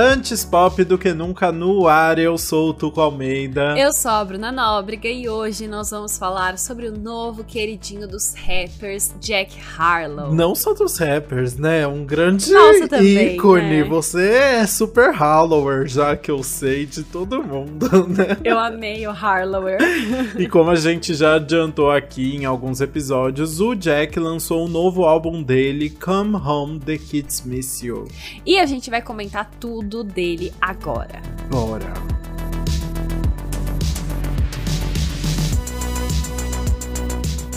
Antes pop do que nunca no ar, eu sou o Tuco Almeida. Eu sou a Bruna Nóbrega e hoje nós vamos falar sobre o novo queridinho dos rappers, Jack Harlow. Não só dos rappers, né? Um grande Nossa, também, ícone. né? Você é super Harlower, já que eu sei de todo mundo, né? Eu amei o Harlower. E como a gente já adiantou aqui em alguns episódios, o Jack lançou um novo álbum dele, Come Home, The Kids Miss You. e a gente vai comentar tudo dele agora. Bora.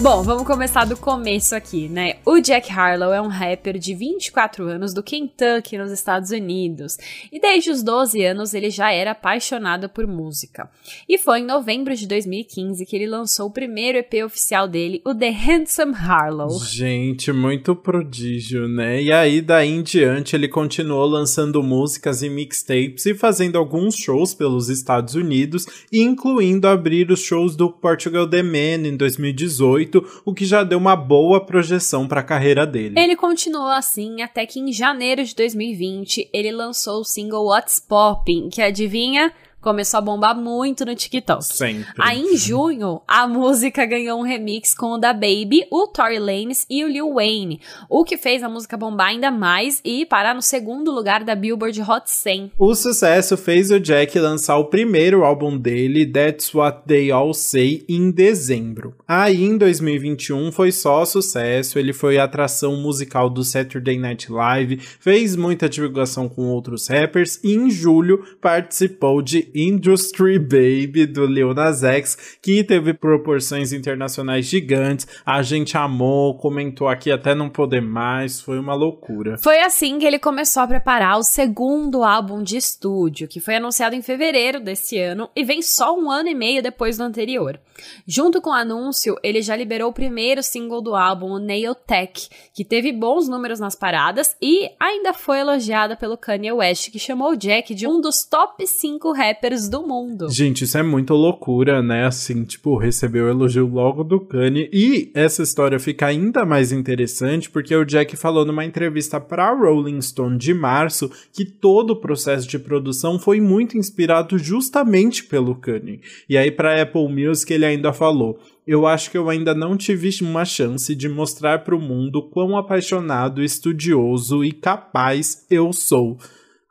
Bom, vamos começar do começo aqui, né? O Jack Harlow é um rapper de 24 anos do Kentucky, nos Estados Unidos. E desde os 12 anos ele já era apaixonado por música. E foi em novembro de 2015 que ele lançou o primeiro EP oficial dele, o The Handsome Harlow. Gente, muito prodígio, né? E aí, daí em diante, ele continuou lançando músicas e mixtapes e fazendo alguns shows pelos Estados Unidos, incluindo abrir os shows do Portugal The Man em 2018, o que já deu uma boa projeção para a carreira dele. Ele continuou assim até que em janeiro de 2020 ele lançou o single What's Poppin', que adivinha? Começou a bombar muito no TikTok. Sempre. Aí em junho, a música ganhou um remix com o da Baby, o Tory Lanez e o Lil Wayne, o que fez a música bombar ainda mais e parar no segundo lugar da Billboard Hot 100. O sucesso fez o Jack lançar o primeiro álbum dele, That's What They All Say, em dezembro. Aí em 2021 foi só sucesso, ele foi atração musical do Saturday Night Live, fez muita divulgação com outros rappers e em julho participou de Industry Baby do Lil Nas X, que teve proporções internacionais gigantes. A gente amou, comentou aqui até não poder mais, foi uma loucura. Foi assim que ele começou a preparar o segundo álbum de estúdio, que foi anunciado em fevereiro desse ano e vem só um ano e meio depois do anterior. Junto com o anúncio, ele já liberou o primeiro single do álbum, o Nail Tech, que teve bons números nas paradas e ainda foi elogiada pelo Kanye West, que chamou Jack de um dos top 5 rappers do mundo. Gente, isso é muito loucura, né? Assim, tipo, recebeu o elogio logo do Kanye. E essa história fica ainda mais interessante porque o Jack falou numa entrevista pra Rolling Stone de março que todo o processo de produção foi muito inspirado justamente pelo Kanye. E aí, pra Apple Music, ele ainda falou. Eu acho que eu ainda não tive uma chance de mostrar pro mundo quão apaixonado, estudioso e capaz eu sou.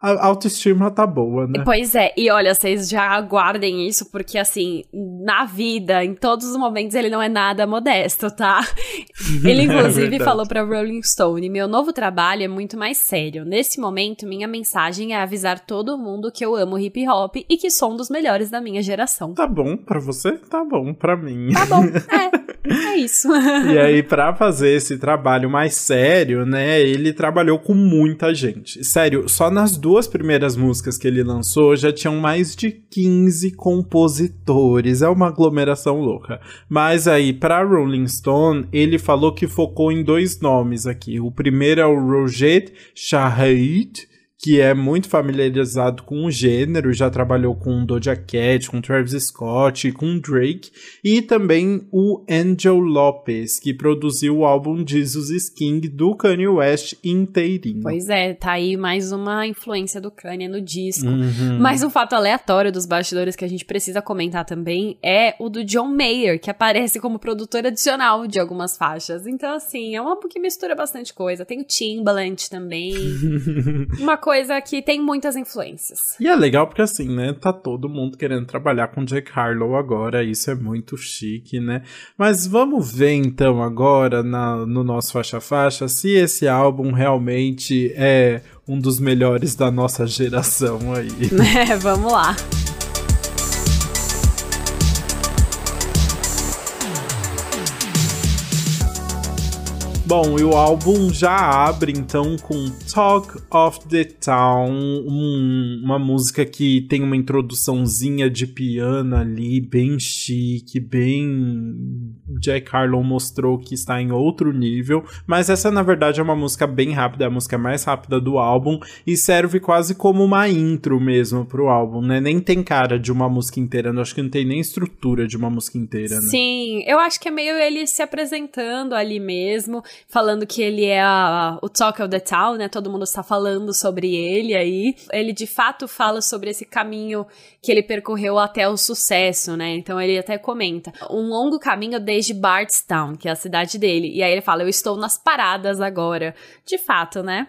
A autoestima tá boa, né? Pois é, e olha, vocês já aguardem isso, porque assim, na vida, em todos os momentos, ele não é nada modesto, tá? Ele, inclusive, verdade. falou pra Rolling Stone: meu novo trabalho é muito mais sério. Nesse momento, minha mensagem é avisar todo mundo que eu amo hip hop e que sou um dos melhores da minha geração. Tá bom pra você? Tá bom pra mim. Tá bom, é, é isso. E aí, pra fazer esse trabalho mais sério, né, ele trabalhou com muita gente. Sério, só nas duas primeiras músicas que ele lançou já tinham mais de 15 compositores. É uma aglomeração louca. Mas aí, pra Rolling Stone, ele falou que focou em dois nomes aqui. O primeiro é o Roget Shahid, que é muito familiarizado com o gênero, já trabalhou com Doja Cat, com Travis Scott, com Drake, e também o Angel Lopez, que produziu o álbum Jesus is King do Kanye West inteirinho. Pois é, tá aí mais uma influência do Kanye no disco. Uhum. Mas um fato aleatório dos bastidores que a gente precisa comentar também é o do John Mayer, que aparece como produtor adicional de algumas faixas. Então, assim, é uma que mistura bastante coisa. Tem o Timbaland também. uma coisa que tem muitas influências. E é legal porque assim, né, tá todo mundo querendo trabalhar com Jack Harlow agora, isso é muito chique, né? Mas vamos ver então agora na, no nosso faixa faixa se esse álbum realmente é um dos melhores da nossa geração aí. É, vamos lá. Bom, e o álbum já abre então com Talk of the Town, um- uma música que tem uma introduçãozinha de piano ali, bem chique, bem. Jack Harlow mostrou que está em outro nível, mas essa na verdade é uma música bem rápida, é a música mais rápida do álbum e serve quase como uma intro mesmo pro álbum, né? Nem tem cara de uma música inteira, eu acho que não tem nem estrutura de uma música inteira, né? Sim, eu acho que é meio ele se apresentando ali mesmo, falando que ele é a- o Talk of the Town, né? Todo mundo está falando sobre ele aí. Ele de fato fala sobre esse caminho que ele percorreu até o sucesso, né? Então ele até comenta: um longo caminho desde Bardstown, que é a cidade dele. E aí ele fala: Eu estou nas paradas agora. De fato, né?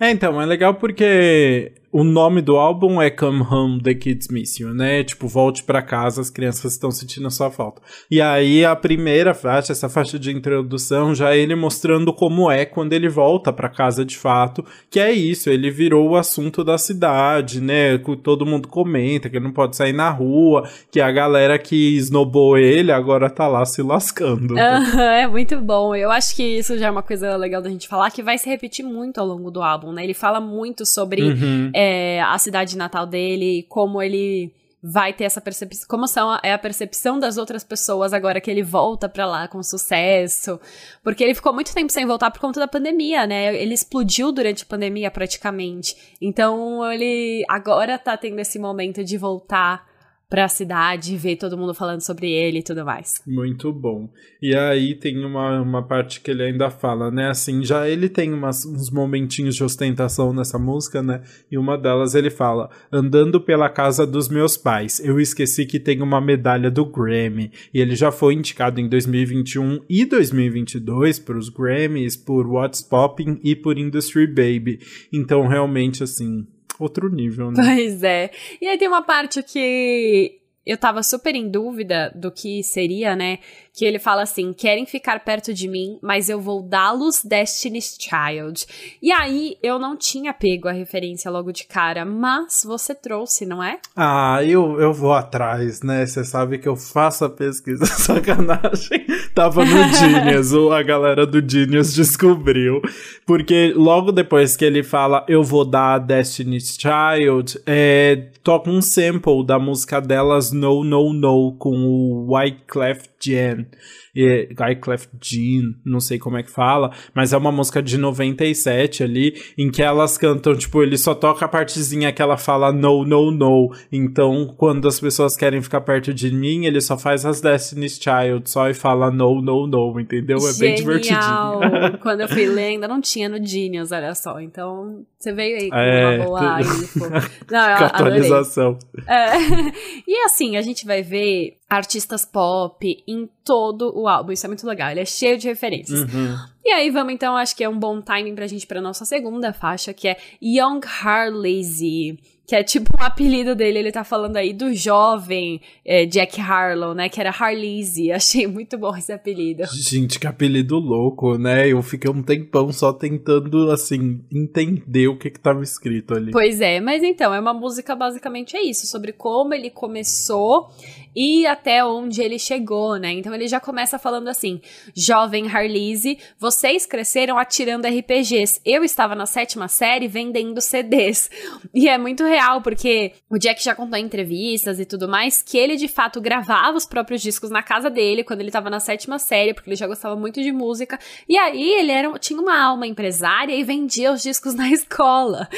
É, então, é legal porque o nome do álbum é Come Home, The Kids Miss You, né? Tipo, volte para casa, as crianças estão sentindo a sua falta. E aí a primeira faixa, essa faixa de introdução, já ele mostrando como é quando ele volta para casa de fato, que é isso, ele virou o assunto da cidade, né? Todo mundo comenta que ele não pode sair na rua, que a galera que esnobou ele agora tá lá se lascando. É muito bom. Eu acho que isso já é uma coisa legal da gente falar, que vai se repetir muito ao longo do álbum, né? Ele fala muito sobre uhum. É, a cidade natal dele, como ele vai ter essa percepção, como são, é a percepção das outras pessoas agora que ele volta para lá com sucesso, porque ele ficou muito tempo sem voltar por conta da pandemia, né? Ele explodiu durante a pandemia praticamente. Então ele agora tá tendo esse momento de voltar pra cidade, ver todo mundo falando sobre ele e tudo mais. Muito bom. E aí tem uma, uma parte que ele ainda fala, né? Assim, já ele tem umas, uns momentinhos de ostentação nessa música, né? E uma delas ele fala: Andando pela casa dos meus pais, eu esqueci que tem uma medalha do Grammy. E ele já foi indicado em 2021 e 2022 para os Grammys, por What's Popping e por Industry Baby. Então, realmente, assim, outro nível, né? Pois é. E aí tem uma parte que eu tava super em dúvida do que seria, né? Que ele fala assim: querem ficar perto de mim, mas eu vou dá-los Destiny's Child. E aí eu não tinha pego a referência logo de cara, mas você trouxe, não é? Ah, eu, eu vou atrás, né? Você sabe que eu faço a pesquisa, sacanagem. Tava no Genius, a galera do Genius descobriu. Porque logo depois que ele fala eu vou dar Destiny's Child, é, toca um sample da música delas No No No com o Wyclef Jean e Wyclef Jean, não sei como é que fala, mas é uma música de 97 ali, em que elas cantam, tipo, ele só toca a partezinha que ela fala no, no, no. Então, quando as pessoas querem ficar perto de mim, ele só faz as Destiny's Child só e fala no, no, no, entendeu? É Genial. bem divertidinho. quando eu fui ler, ainda não tinha no Genius, olha só. Então, você veio aí com é, uma boa info. Não, atualização. É. E assim, a gente vai ver artistas pop em todo o álbum. Isso é muito legal, ele é cheio de referências. Uhum. E aí vamos então, acho que é um bom timing pra gente pra nossa segunda faixa, que é Young Harlazy que é tipo um apelido dele, ele tá falando aí do jovem é, Jack Harlow, né, que era Harleasy, achei muito bom esse apelido. Gente, que apelido louco, né, eu fiquei um tempão só tentando, assim, entender o que que tava escrito ali. Pois é, mas então, é uma música basicamente é isso, sobre como ele começou e até onde ele chegou, né, então ele já começa falando assim, jovem Harleasy, vocês cresceram atirando RPGs, eu estava na sétima série vendendo CDs, e é muito real real, porque o Jack já contou em entrevistas e tudo mais que ele de fato gravava os próprios discos na casa dele quando ele tava na sétima série, porque ele já gostava muito de música. E aí ele era, tinha uma alma empresária e vendia os discos na escola.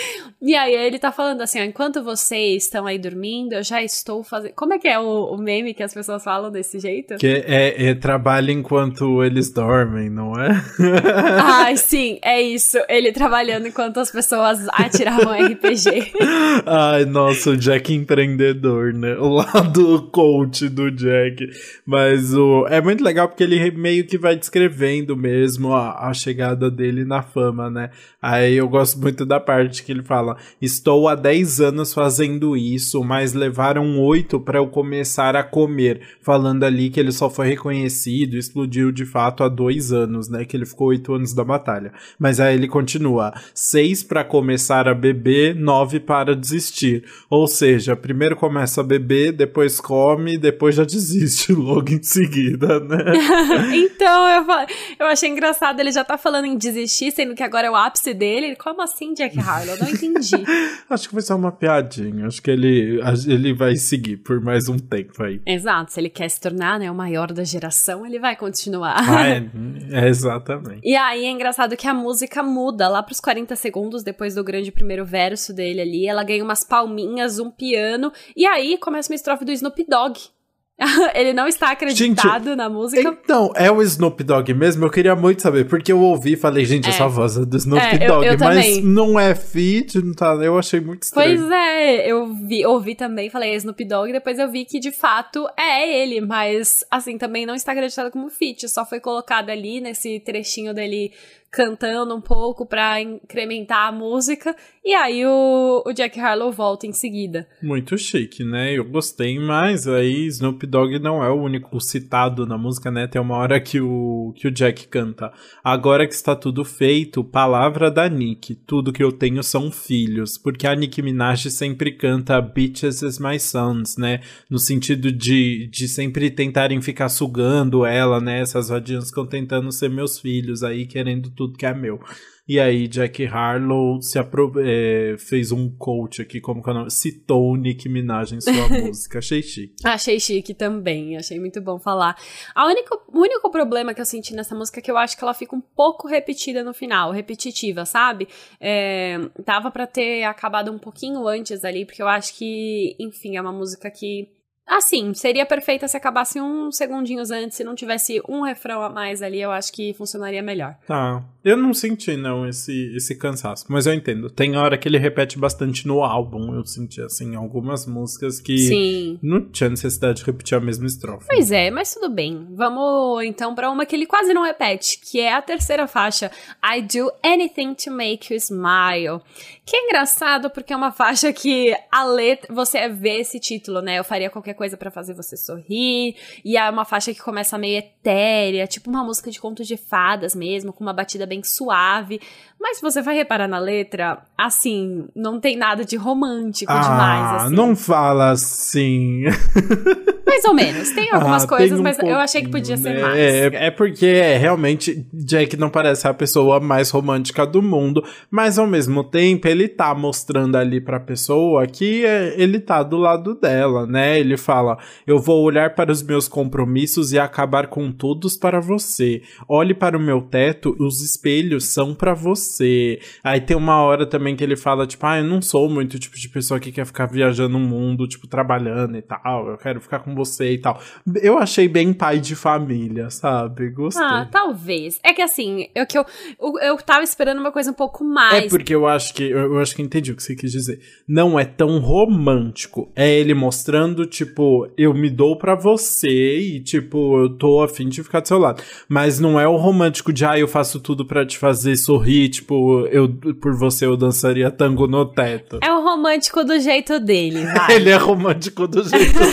E aí ele tá falando assim: ó, enquanto vocês estão aí dormindo, eu já estou fazendo. Como é que é o, o meme que as pessoas falam desse jeito? Que é, é trabalho enquanto eles dormem, não é? Ai, sim, é isso. Ele trabalhando enquanto as pessoas atiravam RPG. Ai, nossa, o Jack empreendedor, né? O lado coach do Jack. Mas o é muito legal porque ele meio que vai descrevendo mesmo a, a chegada dele na fama, né? Aí eu gosto muito da parte que ele fala: Estou há 10 anos fazendo isso, mas levaram 8 para eu começar a comer. Falando ali que ele só foi reconhecido, explodiu de fato há dois anos, né? Que ele ficou 8 anos da batalha. Mas aí ele continua: 6 para começar a beber, 9 para desistir desistir. Ou seja, primeiro começa a beber, depois come, depois já desiste logo em seguida, né? então, eu, eu achei engraçado, ele já tá falando em desistir, sendo que agora é o ápice dele. Como assim, Jack Harlow? Não entendi. Acho que vai ser uma piadinha. Acho que ele, ele vai seguir por mais um tempo aí. Exato. Se ele quer se tornar né, o maior da geração, ele vai continuar. Ah, é, é, exatamente. E aí é engraçado que a música muda lá pros 40 segundos depois do grande primeiro verso dele ali. Ela ganha uma umas palminhas, um piano, e aí começa uma estrofe do Snoop Dogg. ele não está acreditado Gente, na música. Então, é o Snoop Dogg mesmo? Eu queria muito saber, porque eu ouvi e falei, gente, É. essa voz é do Snoop É, eu- Dogg, eu mas também. não é feat, não tá, eu achei muito estranho. Pois é, eu vi, ouvi também, falei é Snoop Dogg, depois eu vi que de fato é ele, mas assim, também não está acreditado como feat, só foi colocado ali nesse trechinho dele cantando um pouco pra incrementar a música, e aí o, o Jack Harlow volta em seguida. Muito chique, né? Eu gostei, mas aí Snoop Dogg não é o único citado na música, né? Tem uma hora que o, que o Jack canta. Agora que está tudo feito, palavra da Nick. Tudo que eu tenho são filhos. Porque a Nicki Minaj sempre canta Bitches as my sons, né? No sentido de, de sempre tentarem ficar sugando ela, né? Essas vadias ficam tentando ser meus filhos aí, querendo tudo que é meu. E aí, Jack Harlow se apro é, fez um coach aqui, como que é o nome? Citou Nicki Minaj em sua música. Achei chique. Achei chique também, achei muito bom falar. A única, o único problema que eu senti nessa música é que eu acho que ela fica um pouco repetida no final, repetitiva, sabe? É, dava pra ter acabado um pouquinho antes ali, porque eu acho que, enfim, é uma música que. Assim, seria perfeita se acabasse uns segundinhos antes, se não tivesse um refrão a mais ali, eu acho que funcionaria melhor. Tá. Eu não senti, não, esse, esse cansaço. Mas eu entendo. Tem hora que ele repete bastante no álbum. Eu senti, assim, algumas músicas que Sim. não tinha necessidade de repetir a mesma estrofe. Pois é, mas tudo bem. Vamos então pra uma que ele quase não repete, que é a terceira faixa, I Do Anything to Make You Smile. Que é engraçado porque é uma faixa que a letra, você vê esse título, né? Eu faria qualquer coisa pra fazer você sorrir. E é uma faixa que começa meio etérea, tipo uma música de contos de fadas mesmo, com uma batida bem suave. Mas se você vai reparar na letra, assim, não tem nada de romântico ah, demais, assim. não fala assim. Mais ou menos. Tem algumas Ah, coisas, tem um mas eu achei que podia ser né? mais. É, é porque é, realmente Jack não parece a pessoa mais romântica do mundo, mas ao mesmo tempo ele tá mostrando ali pra pessoa que é, ele tá do lado dela, né? Ele fala: Eu vou olhar para os meus compromissos e acabar com todos para você. Olhe para o meu teto, os espelhos são pra você. Aí tem uma hora também que ele fala: Tipo, ah, eu não sou muito tipo de pessoa que quer ficar viajando o mundo, tipo, trabalhando e tal. Eu quero ficar com você e tal. Eu achei bem pai de família, sabe? Gostei. Ah, talvez. É que assim, eu, que eu, eu, eu tava esperando uma coisa um pouco mais. É porque eu acho que eu, eu acho que entendi o que você quis dizer. Não é tão romântico. É ele mostrando, tipo, eu me dou pra você e, tipo, eu tô afim de ficar do seu lado. Mas não é o romântico de, ah, eu faço tudo pra te fazer sorrir, tipo, eu por você eu dançaria tango no teto. É o romântico do jeito dele, vai. Ele é romântico do jeito dele.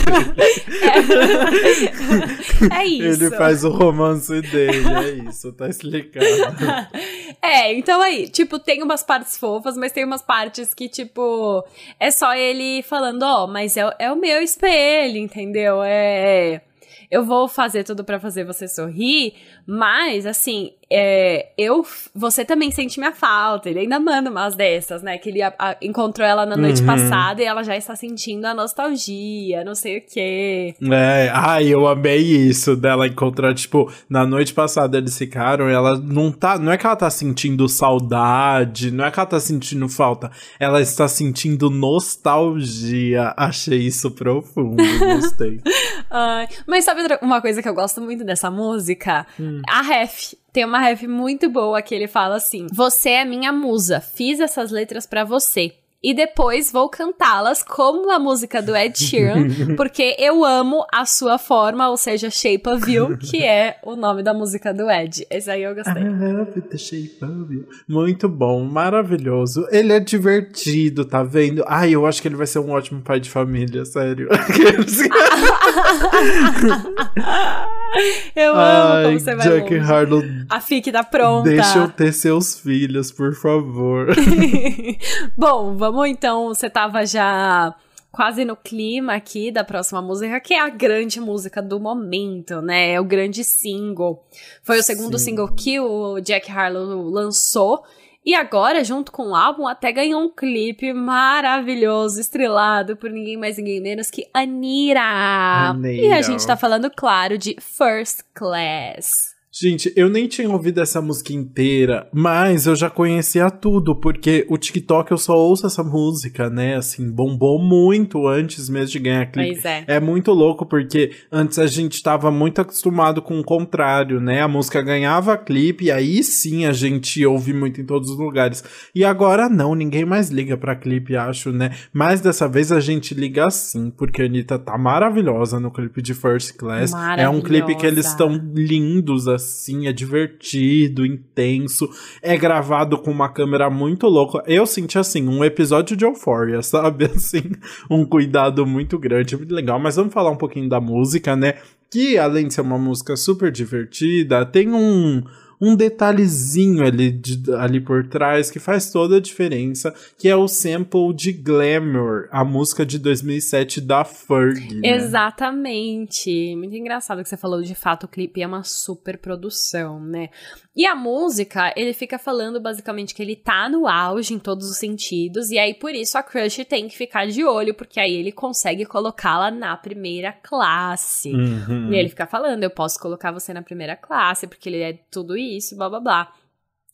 é isso. Ele faz o romance dele, é isso, tá explicado. É, então aí, tipo, tem umas partes fofas, mas tem umas partes que, tipo, é só ele falando, ó, mas é, é o meu espelho, entendeu? É. Eu vou fazer tudo pra fazer você sorrir, mas, assim, é, eu, você também sente minha falta. Ele ainda manda umas dessas, né? Que ele a- a- encontrou ela na noite Uhum. passada e ela já está sentindo a nostalgia, não sei o quê. É, ai, eu amei isso dela encontrar, tipo, na noite passada eles ficaram, e ela não tá, não é que ela tá sentindo saudade, não é que ela tá sentindo falta, ela está sentindo nostalgia. Achei isso profundo, gostei. Ai, mas sabe uma coisa que eu gosto muito dessa música? A ref. Tem uma ref muito boa que ele fala assim: Você é minha musa, fiz essas letras pra você. E depois vou cantá-las como a música do Ed Sheeran, porque eu amo a sua forma, ou seja, Shape of You, que é o nome da música do Ed. Esse aí eu gostei. Muito bom, maravilhoso. Ele é divertido, tá vendo? Ai, eu acho que ele vai ser um ótimo pai de família, sério. eu amo Ai, como você vai Jack longe. Harlow, A fique tá pronta. deixa eu ter seus filhos, por favor. Bom, vamos então. Você tava já quase no clima aqui da próxima música, que é a grande música do momento, né? É o grande single. Foi o segundo Sim. single que o Jack Harlow lançou. E agora, junto com o álbum, até ganhou um clipe maravilhoso, estrelado por ninguém mais, ninguém menos que Anira. E a Anira. gente tá falando, claro, de First Class. Gente, eu nem tinha ouvido essa música inteira, mas eu já conhecia tudo, porque o TikTok eu só ouço essa música, né? Assim, bombou muito antes mesmo de ganhar clipe. Pois é. É muito louco, porque antes a gente tava muito acostumado com o contrário, né? A música ganhava clipe e aí sim a gente ouve muito em todos os lugares. E agora não, ninguém mais liga pra clipe, acho, né? Mas dessa vez a gente liga sim, porque a Anitta tá maravilhosa no clipe de First Class. É um clipe que eles estão lindos, assim assim, é divertido, intenso, é gravado com uma câmera muito louca. Eu senti assim, um episódio de Euphoria, sabe? Assim, um cuidado muito grande, muito legal. Mas vamos falar um pouquinho da música, né? Que além de ser uma música super divertida, tem um um detalhezinho ali, de, ali por trás que faz toda a diferença, que é o sample de Glamour, a música de 2007 da Fergie. Né? Exatamente. Muito engraçado que você falou, de fato, o clipe é uma super produção, né? E a música, ele fica falando basicamente que ele tá no auge em todos os sentidos, e aí por isso a Crush tem que ficar de olho, porque aí ele consegue colocá-la na primeira classe. Uhum. E ele fica falando, eu posso colocar você na primeira classe, porque ele é tudo isso, blá blá blá.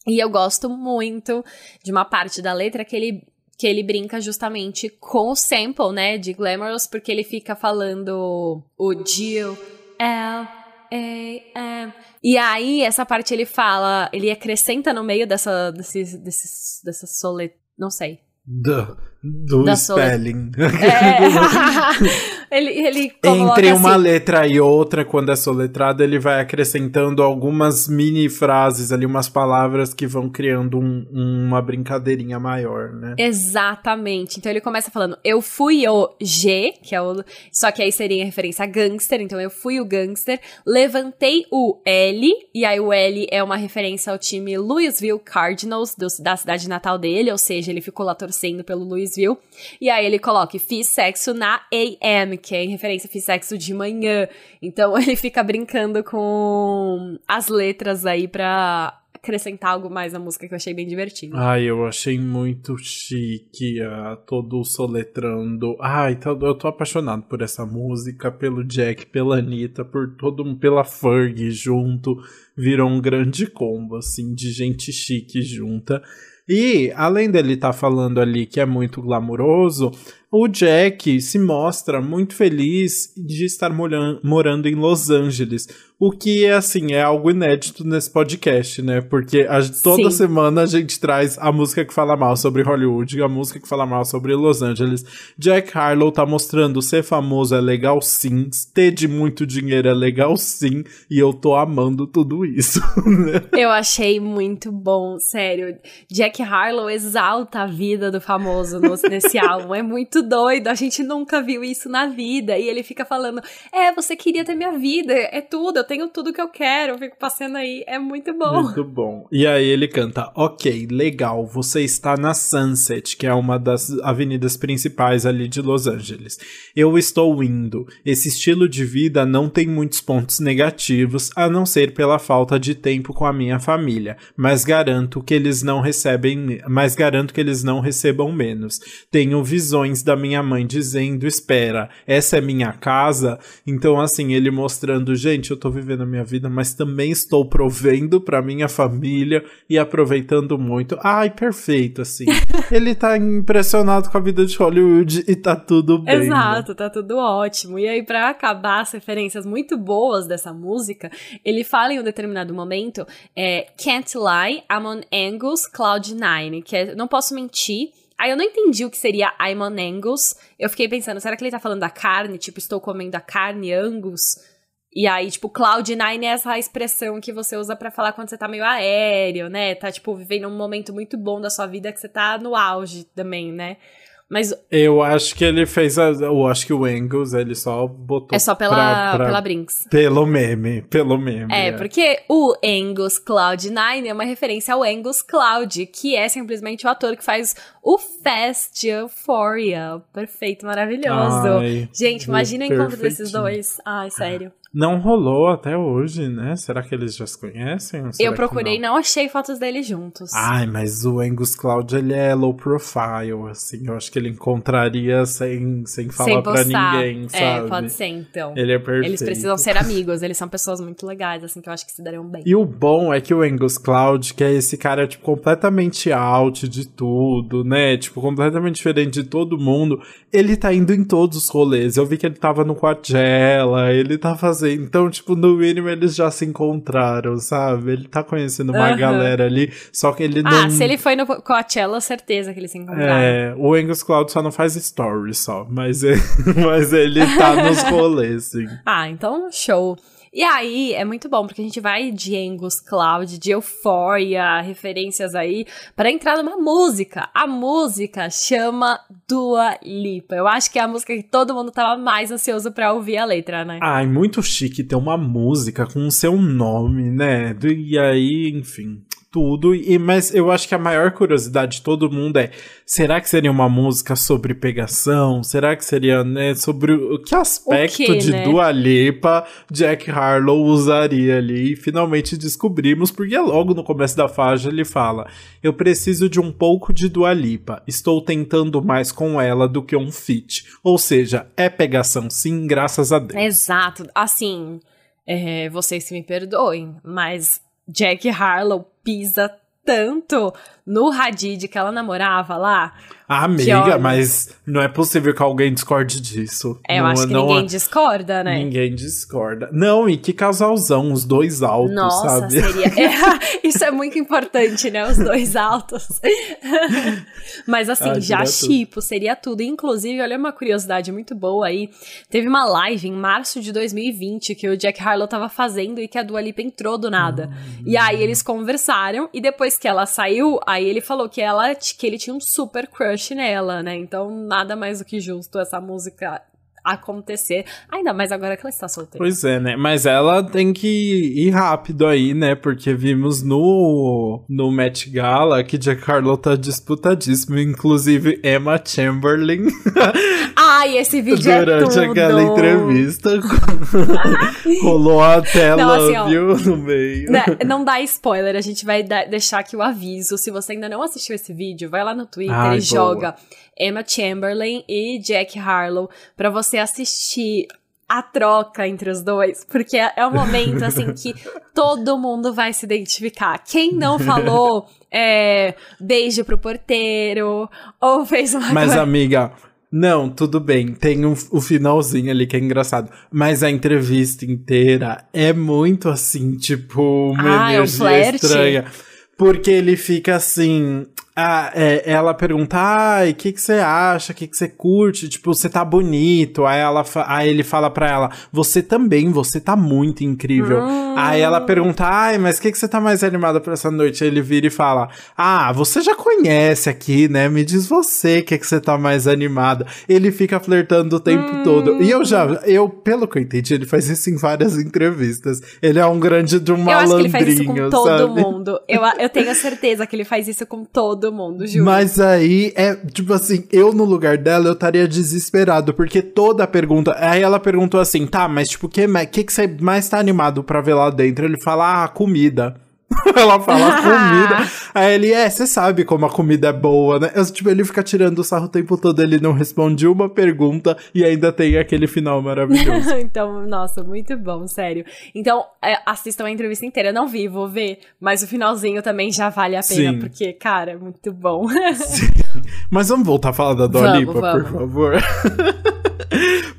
E eu gosto muito de uma parte da letra que ele que ele brinca justamente com o sample, né, de Glamorous, porque ele fica falando o Jill L A M e aí, essa parte ele fala, ele acrescenta no meio dessa, desses, desses, dessa solet... Não sei. Do, do Da spelling. É. ele, ele Entre uma assim, letra e outra, quando é soletrado, ele vai acrescentando algumas mini frases ali, umas palavras que vão criando um- uma brincadeirinha maior, né? Exatamente. Então ele começa falando, eu fui o G, que é o. Só que aí seria em referência a gangster, então eu fui o gangster. Levantei o L, e aí o L é uma referência ao time Louisville Cardinals, do- da cidade natal dele, ou seja, ele ficou lá torcendo pelo Louisville. E aí ele coloca, fiz sexo na AM, que é em referência, fiz sexo de manhã. Então ele fica brincando com as letras aí pra acrescentar algo mais na música que eu achei bem divertido. Ai, eu achei muito chique, ah, todo soletrando. Ai, tá- eu tô apaixonado por essa música, pelo Jack, pela Anitta, por todo, pela Fergie junto. Virou um grande combo, assim, de gente chique junta. E, além dele estar falando ali que é muito glamuroso, o Jack se mostra muito feliz de estar moran- morando em Los Angeles. O que, assim, é algo inédito nesse podcast, né? Porque a- toda Sim. semana a gente traz a música que fala mal sobre Hollywood a música que fala mal sobre Los Angeles. Jack Harlow tá mostrando ser famoso é legal sim, ter de muito dinheiro é legal sim, e eu tô amando tudo isso, né? Eu achei muito bom, sério. Jack Harlow exalta a vida do famoso no- nesse álbum. É muito doido, a gente nunca viu isso na vida. E ele fica falando: É, você queria ter minha vida, é tudo, eu tenho tudo que eu quero, eu fico passando aí. É muito bom. Muito bom. E aí ele canta: Ok, legal, você está na Sunset, que é uma das avenidas principais ali de Los Angeles. Eu estou indo. Esse estilo de vida não tem muitos pontos negativos, a não ser pela falta de tempo com a minha família, mas garanto que eles não recebem, mas garanto que eles não recebam menos. Tenho visões da minha mãe dizendo: "Espera, essa é minha casa". Então assim, ele mostrando, gente, eu tô vivendo a minha vida, mas também estou provendo pra minha família e aproveitando muito. Ai, perfeito assim. ele tá impressionado com a vida de Hollywood e tá tudo bem. né? Exato, tá tudo ótimo. E aí, pra acabar as referências muito boas dessa música, ele fala em um determinado momento: é, Can't lie, I'm on Angus Cloud9, que é Não Posso Mentir. Aí eu não entendi o que seria I'm on Angus. Eu fiquei pensando, será que ele tá falando da carne? Tipo, estou comendo a carne Angus? E aí, tipo, Cloud9 é essa expressão que você usa pra falar quando você tá meio aéreo, né? Tá, tipo, vivendo um momento muito bom da sua vida que você tá no auge também, né? Mas Eu acho que ele fez a, eu acho que o Angus ele só botou é só pela, pra- pra- pela Brinks. pelo meme, pelo meme. É, porque o Angus Cloud9 é uma referência ao Angus Cloud, que é simplesmente o ator que faz o Fast Euphoria. Perfeito, maravilhoso. Ai, Gente, imagina o encontro desses dois. Ai, sério. Não rolou até hoje, né? Será que eles já se conhecem? Eu procurei, não? não? achei fotos deles juntos. Ai, mas o Angus Cloud, ele é low profile, assim. Eu acho que ele encontraria sem, sem falar sem pra ninguém, é, sabe? É, pode ser, então. Ele é perfeito. Eles precisam ser amigos, eles são pessoas muito legais, assim, que eu acho que se dariam bem. E o bom é que o Angus Cloud, que é esse cara, tipo, completamente out de tudo, né? Tipo, completamente diferente de todo mundo, ele tá indo em todos os rolês. Eu vi que ele tava no Coachella, ele tá fazendo então, tipo, no mínimo eles já se encontraram, sabe? Ele tá conhecendo uma uhum. galera ali, só que ele ah, não. Ah, se ele foi no Coachella, certeza que eles se encontraram. É, o Angus Cloud só não faz stories só, mas ele, mas ele tá nos rolês, sim. Ah, então show. E aí é muito bom, porque a gente vai de Angus Cloud, de Euphoria, referências aí, para entrar numa música. A música chama Dua Lipa. Eu acho que é a música que todo mundo tava mais ansioso para ouvir a letra, né? Ai, muito chique ter uma música com o seu nome, né? E aí, enfim tudo, e mas eu acho que a maior curiosidade de todo mundo é: será que seria uma música sobre pegação? Será que seria, né, sobre o que aspecto o de né? Dua Lipa Jack Harlow usaria ali? E finalmente descobrimos, porque logo no começo da faixa ele fala: Eu preciso de um pouco de Dua Lipa, estou tentando mais com ela do que um feat. Ou seja, é pegação sim, graças a Deus. Exato, assim. É, vocês se me perdoem, mas Jack Harlow pisa tanto no Hadid que ela namorava lá. Ah, amiga, mas não é possível que alguém discorde disso. É, eu não, acho que ninguém é... discorda, né? Ninguém discorda. Não, e que casalzão, os dois altos, Nossa, sabe? Seria... É, isso é muito importante, né? Os dois altos. mas assim, ah, já chipo, seria tudo. Inclusive, olha uma curiosidade muito boa aí. Teve uma live em março de 2020 que o Jack Harlow tava fazendo e que a Dua Lipa entrou do nada. Hum. E aí eles conversaram e depois que ela saiu, Aí ele falou que ela que ele tinha um super crush nela, né? Então nada mais do que justo essa música acontecer. Ainda mais agora que ela está solteira. Pois é, né? Mas ela tem que ir rápido aí, né? Porque vimos no, no Met Gala que Jack Harlow tá disputadíssimo. Inclusive Emma Chamberlain. Ai, esse vídeo é Durante é aquela entrevista, rolou a tela, não, assim, ó, viu? No meio. Né, não dá spoiler, a gente vai deixar aqui o aviso. Se você ainda não assistiu esse vídeo, vai lá no Twitter Ai, e boa. joga Emma Chamberlain e Jack Harlow para você assistir a troca entre os dois, porque é, é um momento assim que todo mundo vai se identificar. Quem não falou é, beijo pro porteiro ou fez uma Mas coisa... amiga, não, tudo bem. Tem um, o finalzinho ali que é engraçado. Mas a entrevista inteira é muito assim, tipo, uma ah, energia é um estranha. Porque ele fica assim. Ah, é, ela pergunta, ai, o que que você acha, o que que você curte, tipo, você tá bonito, aí, ela aí ele fala pra ela, você também, você tá muito incrível. Hum. Aí ela pergunta, ai, mas o que que você tá mais animada pra essa noite? Aí ele vira e fala, ah, você já conhece aqui, né, me diz você o que que você tá mais animada. Ele fica flertando o tempo hum. todo. E eu já, eu, pelo que eu entendi, ele faz isso em várias entrevistas. Ele é um grande de um malandrinho, Eu acho que ele faz isso com todo sabe? mundo. Eu, eu tenho certeza que ele faz isso com todo todo mundo, juro. Mas aí é, tipo assim, eu no lugar dela eu estaria desesperado, porque toda a pergunta. Aí ela perguntou assim, tá, mas tipo, o que, que, que você mais tá animado pra ver lá dentro? Ele fala, ah, comida. Ela fala comida. Aí ele, é, você sabe como a comida é boa, né? Eu, tipo, ele fica tirando o sarro o tempo todo, ele não responde uma pergunta e ainda tem aquele final maravilhoso. então, nossa, muito bom, sério. Então, é, assistam a entrevista inteira. Eu não vi, vou ver, mas o finalzinho também já vale a pena, Sim. porque, cara, muito bom. mas vamos voltar a falar da Dua Lipa, por favor.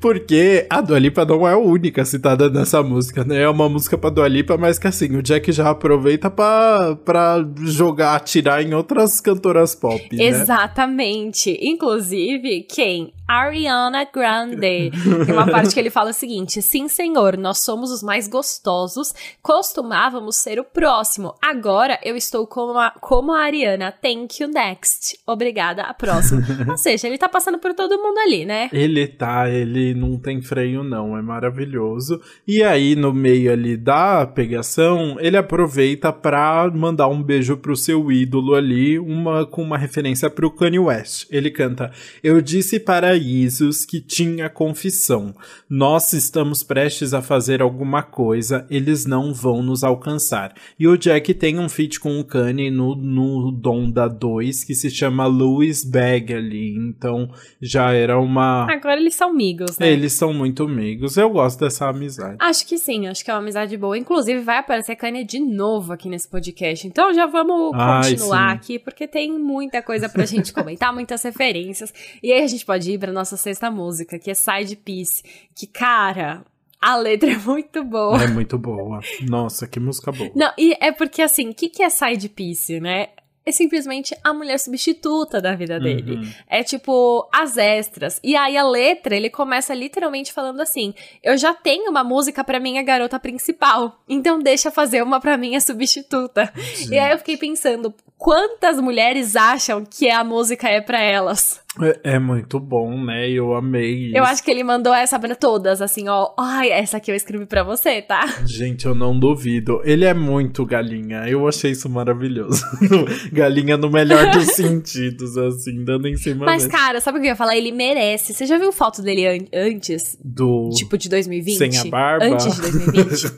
Porque a Dua Lipa não é a única citada nessa música, né? É uma música pra Dua Lipa, mas que assim, o Jack já aproveita pra, pra jogar, atirar em outras cantoras pop, né? Exatamente. Inclusive, quem? Ariana Grande. Tem uma parte que ele fala o seguinte: Sim, senhor, nós somos os mais gostosos, costumávamos ser o próximo. Agora eu estou como a, como a Ariana. Thank you, next. Obrigada, a próxima. Ou seja, ele tá passando por todo mundo ali, né? Ele tá, ele não tem freio, não. É maravilhoso. E aí, no meio ali da pegação, ele aproveita para pra mandar um beijo pro seu ídolo ali, uma com uma referência pro Kanye West. Ele canta: Eu disse para Isus que tinha confissão. Nós estamos prestes a fazer alguma coisa, eles não vão nos alcançar. E o Jack tem um feat com o Kanye no, no Donda 2 que se chama Louis Bag ali. Então já era uma. Agora eles são amigos, né? Eles são muito amigos. Eu gosto dessa amizade. Acho que sim, acho que é uma amizade boa. Inclusive, vai aparecer Kanye de novo aqui nesse podcast. Então já vamos Ai, continuar sim. aqui, porque tem muita coisa pra gente comentar, muitas referências. E aí a gente pode ir pra nossa sexta música, que é Side Piece. Que, cara, a letra é muito boa. É muito boa. Nossa, que música boa. Não, e é porque assim, o que, que é side piece, né? É simplesmente a mulher substituta da vida dele. Uhum. É tipo as extras. E aí a letra, ele começa literalmente falando assim: Eu já tenho uma música pra minha garota principal, então deixa fazer uma pra minha substituta. E aí eu fiquei pensando, quantas mulheres acham que a música é pra elas? É, é muito bom, né? Eu amei isso. Eu acho que ele mandou essa pra todas, assim, ó. Ai, essa aqui eu escrevi pra você, tá? Gente, eu não duvido. Ele é muito galinha. Eu achei isso maravilhoso. galinha no melhor dos sentidos, assim, dando em cima Mas, mesmo. cara, sabe o que eu ia falar? Ele merece. Você já viu foto dele an- antes? do. Tipo, de 2020? Sem a barba. Antes de 2020.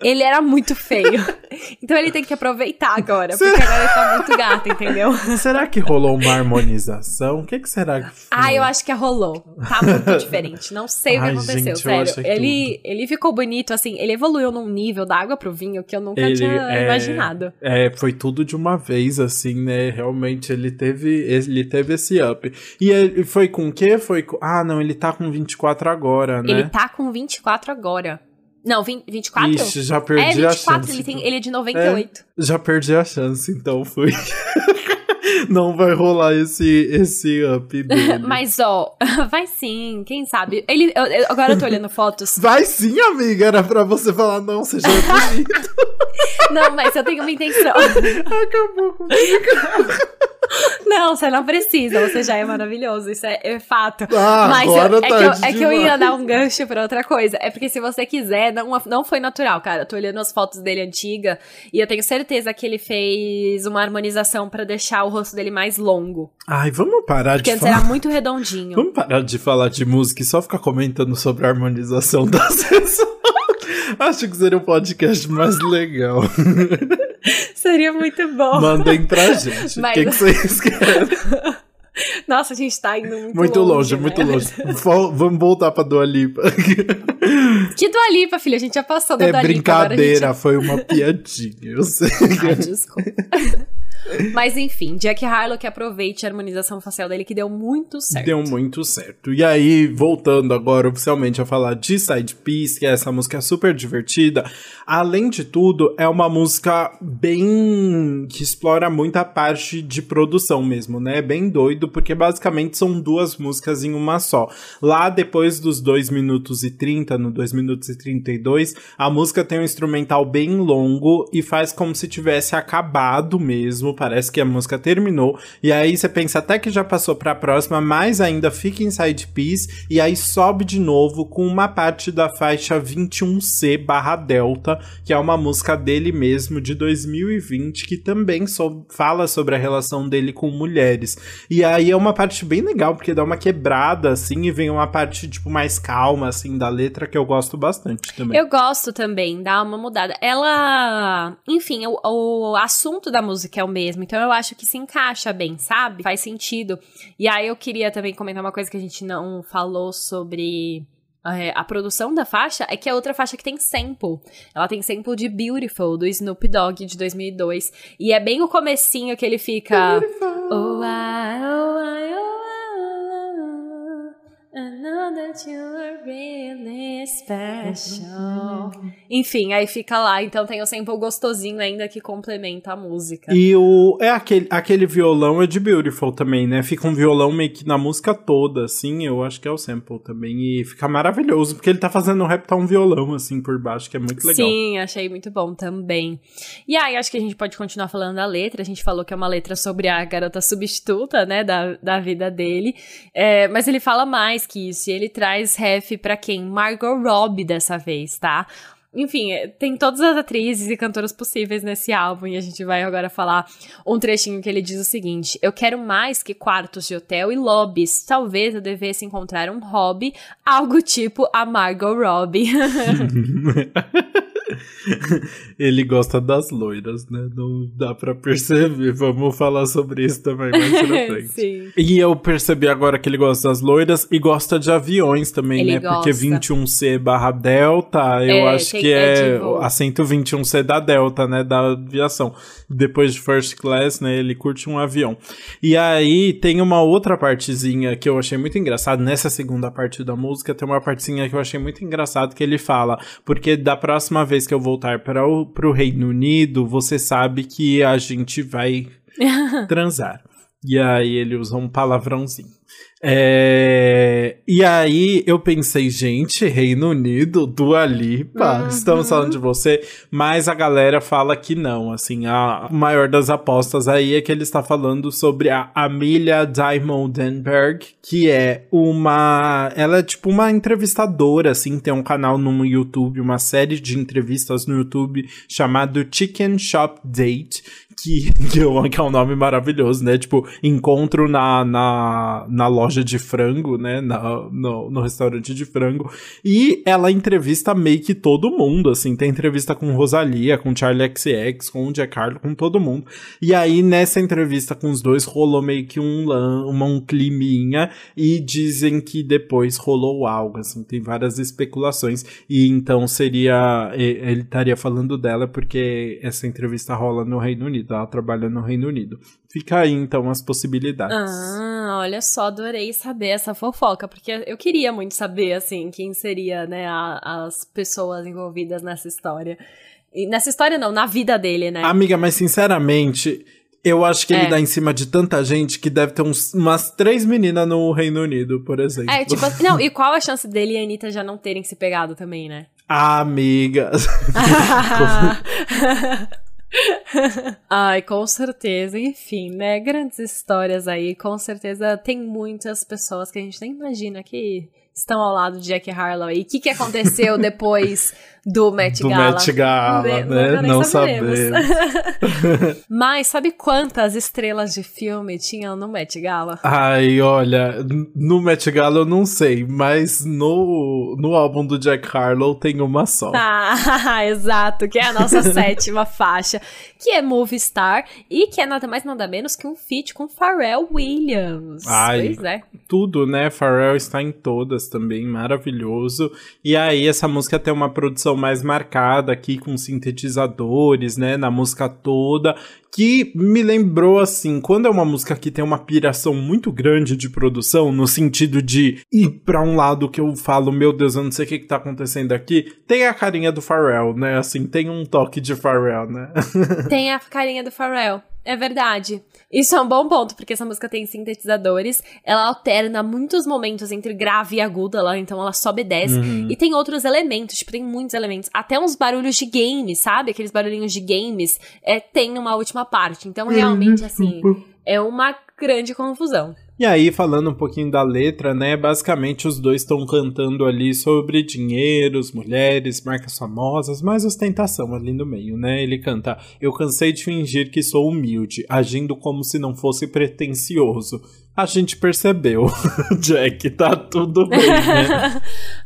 ele era muito feio. Então ele tem que aproveitar agora, porque agora ele tá muito gato, entendeu? Será que rolou uma harmonização? O que, que será que foi? Ah, eu acho que rolou. Tá muito diferente. Não sei o que Ai, aconteceu, gente, sério. Ele, ele ficou bonito, assim, ele evoluiu num nível da água pro vinho que eu nunca Ele tinha é- imaginado. É, foi tudo de uma vez, assim, né? Realmente ele teve, ele teve esse up. E ele foi com o quê? Foi com... Ah, não, ele tá com 24 agora, né? Ele tá com 24 agora. Não, 20, 24? Ixi, já perdi é, a 24, chance. ele, tem, ele é de 98. Já perdi a chance, então fui. Não vai rolar esse, esse up dele. Mas, ó, vai sim, quem sabe. Ele, eu- eu- agora eu tô olhando fotos. Vai sim, amiga. Era pra você falar, não, já é bonito. Não, mas eu tenho uma intenção. Acabou comigo. Não, você não precisa, você já é maravilhoso, isso é, é fato. Ah, mas eu- é, que tá eu, é que eu ia dar um gancho pra outra coisa. É porque se você quiser, não, não foi natural, cara. Eu tô olhando as fotos dele antiga e eu tenho certeza que ele fez uma harmonização pra deixar o rosto dele mais longo. Ai, vamos parar Porque de antes falar. era muito redondinho. Vamos parar de falar de música e só ficar comentando sobre a harmonização das pessoas. Acho que seria um podcast mais legal. Seria muito bom. Mandem pra gente. O Mas- que, que vocês querem? Nossa, a gente tá indo muito, Muito longe, né? muito longe. Vamos voltar pra Dua Lipa. Que Dua Lipa, filha, a gente já passou da É Dua Lipa, a brincadeira, foi uma piadinha, eu sei. gente... Ai, desculpa. Mas enfim, Jack Harlow que aproveite a harmonização facial dele, que deu muito certo. Deu muito certo. E aí, voltando agora oficialmente a falar de Side Piece, que é essa música super divertida, além de tudo, é uma música bem. que explora muito a parte de produção mesmo, né? É bem doido, porque basicamente são duas músicas em uma só. Lá depois dos 2 minutos e 30, no 2 minutos e 32, a música tem um instrumental bem longo e faz como se tivesse acabado mesmo. Parece que a música terminou. E aí você pensa até que já passou pra próxima, mas ainda fica em side piece. E aí sobe de novo com uma parte da faixa 21C barra Delta, que é uma música dele mesmo de 2020, que também so- fala sobre a relação dele com mulheres. E aí é uma parte bem legal, porque dá uma quebrada assim e vem uma parte tipo mais calma assim da letra que eu gosto bastante também. Eu gosto também, dá uma mudada. Ela. Enfim, o, o assunto da música é o mesmo, então eu acho que se encaixa bem, sabe? Faz sentido. E aí eu queria também comentar uma coisa que a gente não falou sobre. é, a produção da faixa é que é outra faixa que tem sample. Ela tem sample de Beautiful, do Snoop Dogg, de 2002. E é bem o comecinho que ele fica... Oh, I, oh, I, oh, I, I know that you are really special. Enfim, aí fica lá. Então tem o sample gostosinho ainda que complementa a música. E o é aquele, aquele violão é de Beautiful também, né? Fica um violão meio que na música toda, assim, eu acho que é o sample também. E fica maravilhoso, porque ele tá fazendo um rap tá um violão, assim, por baixo, que é muito legal. Sim, achei muito bom também. E aí, acho que a gente pode continuar falando da letra. A gente falou que é uma letra sobre a garota substituta, né, da, da vida dele. É, mas ele fala mais que isso. Ele traz ref pra quem? Margot Robbie dessa vez, tá? enfim, é, tem todas as atrizes e cantoras possíveis nesse álbum e a gente vai agora falar um trechinho que ele diz o seguinte: Eu quero mais que quartos de hotel e lobbies. Talvez eu devesse encontrar um hobby, algo tipo a Margot Robbie. Ele gosta das loiras, né? Não dá pra perceber. Vamos falar sobre isso também mais pra frente. Sim. E eu percebi agora que ele gosta das loiras e gosta de aviões também, Ele né? Porque gosta. 21C barra Delta, eu É, acho que é é de voo. assento 21C da Delta, né? Da aviação. Depois de First Class, né? Ele curte um avião. E aí tem uma outra partezinha que eu achei muito engraçado. Nessa segunda parte da música, tem uma partezinha que eu achei muito engraçado que ele fala. Porque da próxima vez que eu voltar para o Reino Unido, você sabe que a gente vai transar. E aí ele usa um palavrãozinho. É, E aí eu pensei, gente, Reino Unido, Dua Lipa, Uhum. estamos falando de você, mas a galera fala que não, assim, a maior das apostas aí é que ele está falando sobre a Amelia Diamondenberg, que é uma, ela é tipo uma entrevistadora, assim, tem um canal no YouTube, uma série de entrevistas no YouTube chamado Chicken Shop Date, que, que, é um nome maravilhoso, né? Tipo, encontro na, na, na loja de frango, né? Na, no, no restaurante de frango. E ela entrevista meio que todo mundo, assim. Tem entrevista com Rosalia, com Charlie XX, com o Jack com todo mundo. E aí, nessa entrevista com os dois, rolou meio que um, uma, um climinha. E dizem que depois rolou algo, assim. Tem várias especulações. E então seria... Ele estaria falando dela porque essa entrevista rola no Reino Unido. Ela trabalha no Reino Unido. Fica aí, então, as possibilidades. Ah, olha só, adorei saber essa fofoca, porque eu queria muito saber, assim, quem seria, né, a- as pessoas envolvidas nessa história. E nessa história não, na vida dele, né? Amiga, mas sinceramente, eu acho que ele É. dá em cima de tanta gente que deve ter uns, umas três meninas no Reino Unido, por exemplo. É, tipo, assim, não, e qual a chance dele e a Anitta já não terem se pegado também, né? Ah, amiga. Ai, com certeza. Enfim, né? Grandes histórias aí. Com certeza tem muitas pessoas que a gente nem imagina que estão ao lado de Jack Harlow. E o que, que aconteceu depois do Met Do Gala? Met Gala, Ne- né? Não saberemos. sabemos. Mas sabe quantas estrelas de filme tinham no Met Gala? Ai, olha, no Met Gala eu não sei, mas no, no álbum do Jack Harlow tem uma só. Ah, exato, que é a nossa sétima faixa, que é Movie Star e que é nada mais nada menos que um feat com Pharrell Williams. Ai. Pois é. Tudo, né? Pharrell está em todas também, maravilhoso. E aí, essa música tem uma produção mais marcada aqui, com sintetizadores, né? Na música toda. Que me lembrou, assim, quando é uma música que tem uma piração muito grande de produção, no sentido de ir pra um lado que eu falo, meu Deus, eu não sei o que, que tá acontecendo aqui, tem a carinha do Pharrell, né? Assim, tem um toque de Pharrell, né? Tem a carinha do Pharrell. É verdade. Isso é um bom ponto, porque essa música tem sintetizadores, ela alterna muitos momentos entre grave e aguda lá, então ela sobe e desce. E tem outros elementos, tipo, tem muitos elementos. Até uns barulhos de games, sabe? Aqueles barulhinhos de games, é, tem numa última parte. Então, realmente, assim, é uma grande confusão. E aí, falando um pouquinho da letra, né? Basicamente, os dois estão cantando ali sobre dinheiros, mulheres, marcas famosas, mais ostentação ali no meio, né? Ele canta: Eu cansei de fingir que sou humilde, agindo como se não fosse pretensioso. A gente percebeu, Jack, tá tudo bem, né?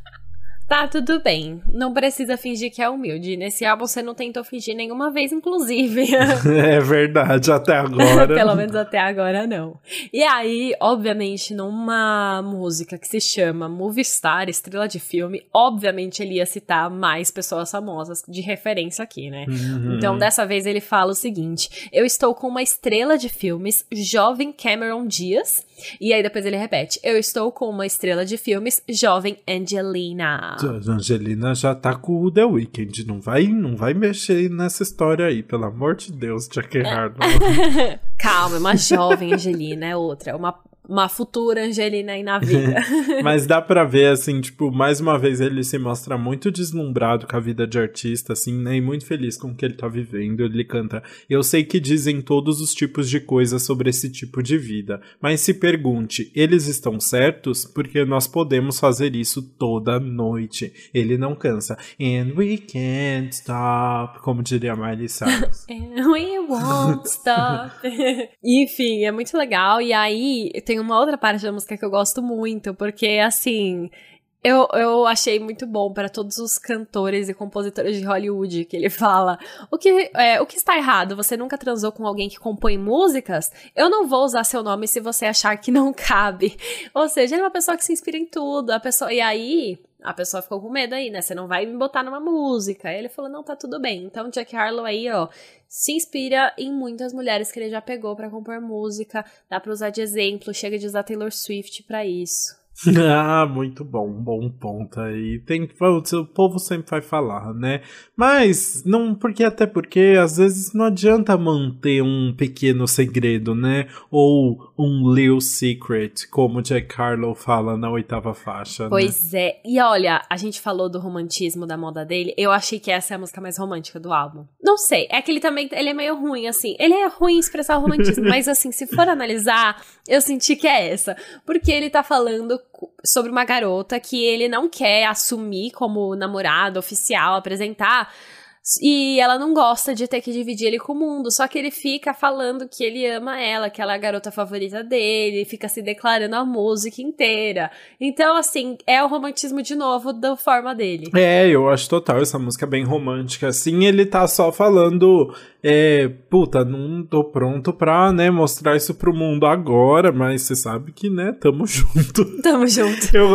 Tá, tudo bem. Não precisa fingir que é humilde. Nesse álbum você não tentou fingir nenhuma vez, inclusive. é verdade, até agora. Pelo menos até agora não. E aí, obviamente, numa música que se chama Movie Star, estrela de filme, obviamente ele ia citar mais pessoas famosas de referência aqui, né? Uhum. Então, dessa vez ele fala o seguinte: Eu estou com uma estrela de filmes, jovem Cameron Diaz. E aí depois ele repete: Eu estou com uma estrela de filmes, jovem Angelina. Angelina já tá com o The Weeknd, não vai, não vai mexer nessa história aí, pelo amor de Deus, Jack Harlow. Calma, é uma jovem Angelina, é outra. É uma uma futura Angelina aí na vida. Mas dá pra ver, assim, tipo, mais uma vez ele se mostra muito deslumbrado com a vida de artista, assim, né? E muito feliz com o que ele tá vivendo. Ele canta. Eu sei que dizem todos os tipos de coisas sobre esse tipo de vida, mas se pergunte, eles estão certos? Porque nós podemos fazer isso toda noite. Ele não cansa. And we can't stop, como diria Miley Cyrus. And we won't stop. Enfim, é muito legal. E aí, tem uma outra parte da música que eu gosto muito, porque, assim, eu, eu achei muito bom para todos os cantores e compositores de Hollywood que ele fala. O que, é, o que está errado? Você nunca transou com alguém que compõe músicas? Eu não vou usar seu nome se você achar que não cabe. Ou seja, ele é uma pessoa que se inspira em tudo. A pessoa, e aí, a pessoa ficou com medo aí, né? Você não vai me botar numa música. Aí ele falou: não, tá tudo bem. Então, Jack Harlow aí, ó, se inspira em muitas mulheres que ele já pegou para compor música. Dá pra usar de exemplo. Chega de usar Taylor Swift para isso. ah, muito bom, bom ponto aí. Tem, o povo sempre vai falar, né? Mas não, porque até porque às vezes não adianta manter um pequeno segredo, né? Ou um little secret, como Jack Harlow fala na oitava faixa. Né? Pois né? é. E olha, a gente falou do romantismo da moda dele. Eu achei que essa é a música mais romântica do álbum. Não sei, é que ele também ele é meio ruim assim. Ele é ruim em expressar o romantismo, mas assim, se for analisar, eu senti que é essa, porque ele tá falando sobre uma garota que ele não quer assumir como namorada oficial, apresentar. E ela não gosta de ter que dividir ele com o mundo. Só que ele fica falando que ele ama ela, que ela é a garota favorita dele, fica se declarando a música inteira. Então, assim, é o romantismo de novo da forma dele. É, eu acho total essa música bem romântica. Assim, ele tá só falando é, puta, não tô pronto pra, né, mostrar isso pro mundo agora, mas você sabe que, né, tamo junto. Tamo junto. Eu,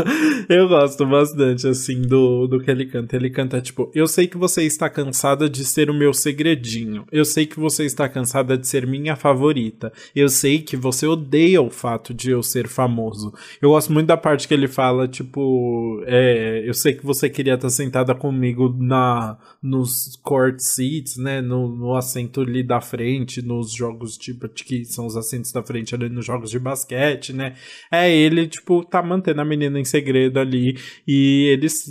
eu gosto bastante, assim, do, do que ele canta. Ele canta, tipo, eu sei que você está cansada de ser o meu segredinho. Eu sei que você está cansada de ser minha favorita. Eu sei que você odeia o fato de eu ser famoso. Eu gosto muito da parte que ele fala, tipo, é, eu sei que você queria estar sentada comigo na, nos court seats, né, no no, assento ali da frente, nos jogos tipo, que são os assentos da frente ali nos jogos de basquete, né? É ele, tipo, tá mantendo a menina em segredo ali e eles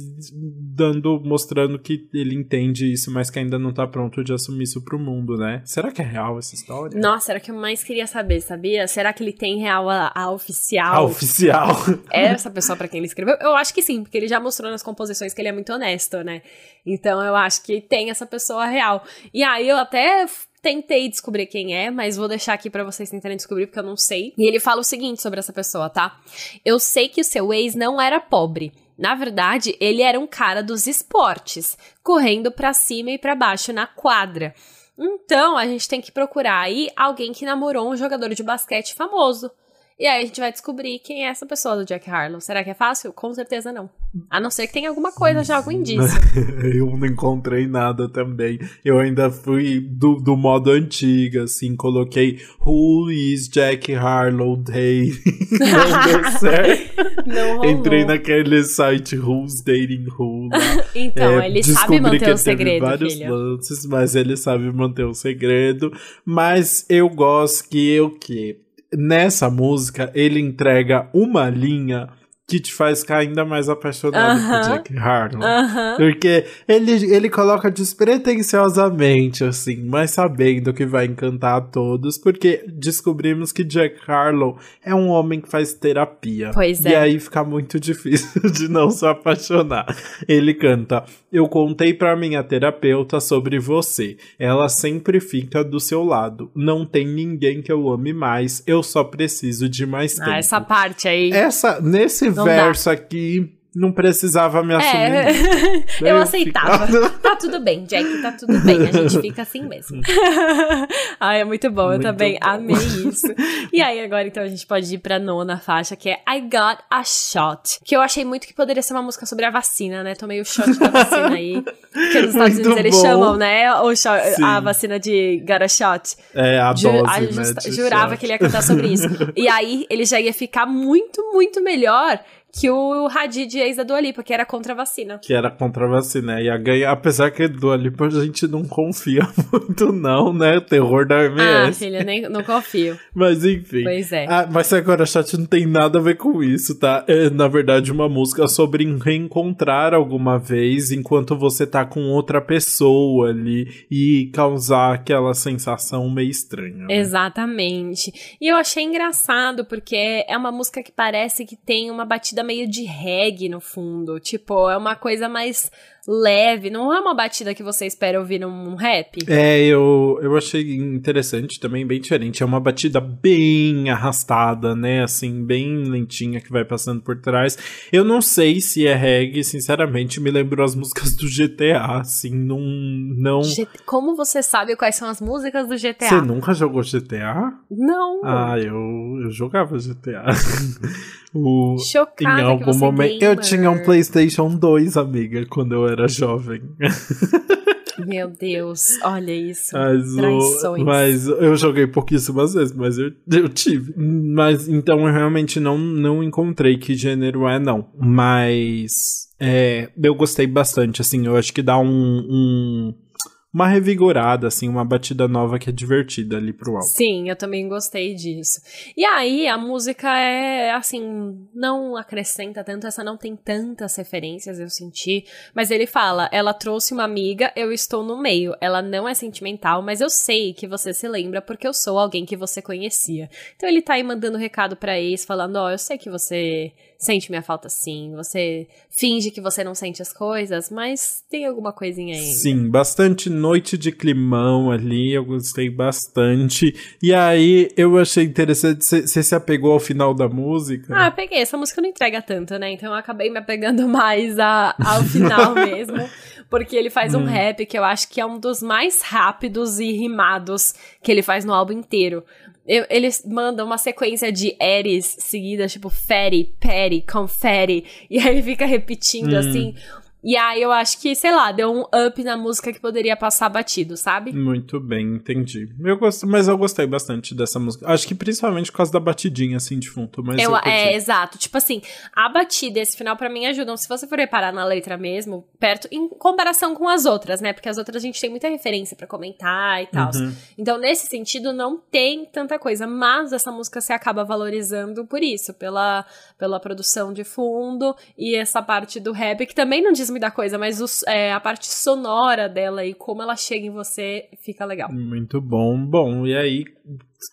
dando, mostrando que ele entende isso, mas que ainda não tá pronto de assumir isso pro mundo, né? Será que é real essa história? Nossa, era o que eu mais queria saber, sabia? Será que ele tem real a, a oficial? A oficial. É essa pessoa para quem ele escreveu? Eu acho que sim, porque ele já mostrou nas composições que ele é muito honesto, né? Então eu acho que tem essa pessoa real. E aí eu até tentei descobrir quem é, mas vou deixar aqui para vocês tentarem descobrir porque eu não sei. E ele fala o seguinte sobre essa pessoa, tá? Eu sei que o seu ex não era pobre. Na verdade, ele era um cara dos esportes, correndo para cima e para baixo na quadra. Então, a gente tem que procurar aí alguém que namorou um jogador de basquete famoso. E aí a gente vai descobrir quem é essa pessoa do Jack Harlow. Será que é fácil? Com certeza não. A não ser que tenha alguma coisa já, algum indício. eu não encontrei nada também. Eu ainda fui do, do modo antigo, assim, coloquei Who is Jack Harlow Day? não deu certo. Não rolou. Entrei naquele site Who's Dating Who. então, é, ele sabe manter o segredo, vários filho. lances, mas ele sabe manter o segredo. Mas eu gosto que eu que nessa música ele entrega uma linha que te faz ficar ainda mais apaixonado uh -huh. por Jack Harlow. Uh -huh. Porque ele, ele coloca despretensiosamente, assim, mas sabendo que vai encantar a todos, porque descobrimos que Jack Harlow é um homem que faz terapia. Pois é. E aí fica muito difícil de não se apaixonar. Ele canta: Eu contei para minha terapeuta sobre você. Ela sempre fica do seu lado. Não tem ninguém que eu ame mais. Eu só preciso de mais ah, tempo. essa parte aí. Essa, nesse dá. aqui não precisava me assumir. É. eu aceitava. tá tudo bem, Jack, tá tudo bem. A gente fica assim mesmo. Ai, é muito bom. Muito eu também bom. amei isso. E aí, agora então a gente pode ir pra nona faixa, que é I Got a Shot. Que eu achei muito que poderia ser uma música sobre a vacina, né? Tomei o shot da vacina aí. Que nos Estados muito Unidos eles bom. chamam, né? O shot, a vacina de Got a Shot. É, a dose, Ju, a, né, Jurava shot. que ele ia cantar sobre isso. E aí, ele já ia ficar muito, muito melhor que o Hadid ex da Dua Lipa, que era contra a vacina. Que era contra a vacina. Ia ganhar, apesar que Dua Lipa a gente não confia muito não, né? O terror da MS. Ah, filha, nem, não confio. mas enfim. Pois é. Ah, mas agora, chat, não tem nada a ver com isso, tá? É, na verdade, uma música sobre reencontrar alguma vez enquanto você tá com outra pessoa ali e causar aquela sensação meio estranha. Né? Exatamente. E eu achei engraçado porque é uma música que parece que tem uma batida meio de reggae no fundo. Tipo, é uma coisa mais leve, não é uma batida que você espera ouvir num rap. É, eu, eu achei interessante também, bem diferente. É uma batida bem arrastada, né? Assim, bem lentinha que vai passando por trás. Eu não sei se é reggae, sinceramente, me lembrou as músicas do GTA, assim, não. não... Como você sabe quais são as músicas do GTA? Você nunca jogou GTA? Não. Ah, eu, eu jogava GTA. o, Chocada em algum momento. Eu tinha um PlayStation 2, amiga, quando eu era jovem. Meu Deus, olha isso. Mas, o, mas eu joguei pouquíssimas vezes, mas eu, eu tive. Mas então eu realmente não, não encontrei que gênero é, não. Mas é, eu gostei bastante, assim, eu acho que dá um, um uma revigorada, assim, uma batida nova que é divertida ali pro álbum. Sim, eu também gostei disso. E aí, a música é, assim, não acrescenta tanto, essa não tem tantas referências, eu senti. Mas ele fala, ela trouxe uma amiga, eu estou no meio. Ela não é sentimental, mas eu sei que você se lembra porque eu sou alguém que você conhecia. Então ele tá aí mandando recado pra ex, falando, ó, oh, eu sei que você sente minha falta sim, você finge que você não sente as coisas, mas tem alguma coisinha aí. Sim, bastante noite de climão ali, eu gostei bastante. E aí eu achei interessante, você se apegou ao final da música? Ah, peguei, essa música não entrega tanto, né? Então eu acabei me apegando mais a, ao final mesmo. Porque ele faz hum. um rap que eu acho que é um dos mais rápidos e rimados que ele faz no álbum inteiro. Eu, eles mandam uma sequência de eres seguidas, tipo fere, peri, confere. E aí ele fica repetindo hum. assim e aí eu acho que, sei lá, deu um up na música que poderia passar batido, sabe? Muito bem, entendi. Eu gosto, mas eu gostei bastante dessa música. Acho que principalmente por causa da batidinha, assim, de fundo. Mas eu, eu é, exato. Tipo assim, a batida e esse final para mim ajudam. Se você for reparar na letra mesmo, perto, em comparação com as outras, né? Porque as outras a gente tem muita referência para comentar e tal. Uhum. Então, nesse sentido, não tem tanta coisa. Mas essa música se acaba valorizando por isso, pela, pela produção de fundo e essa parte do rap, que também não diz muita coisa, mas os, é, a parte sonora dela e como ela chega em você fica legal. Muito bom. Bom, e aí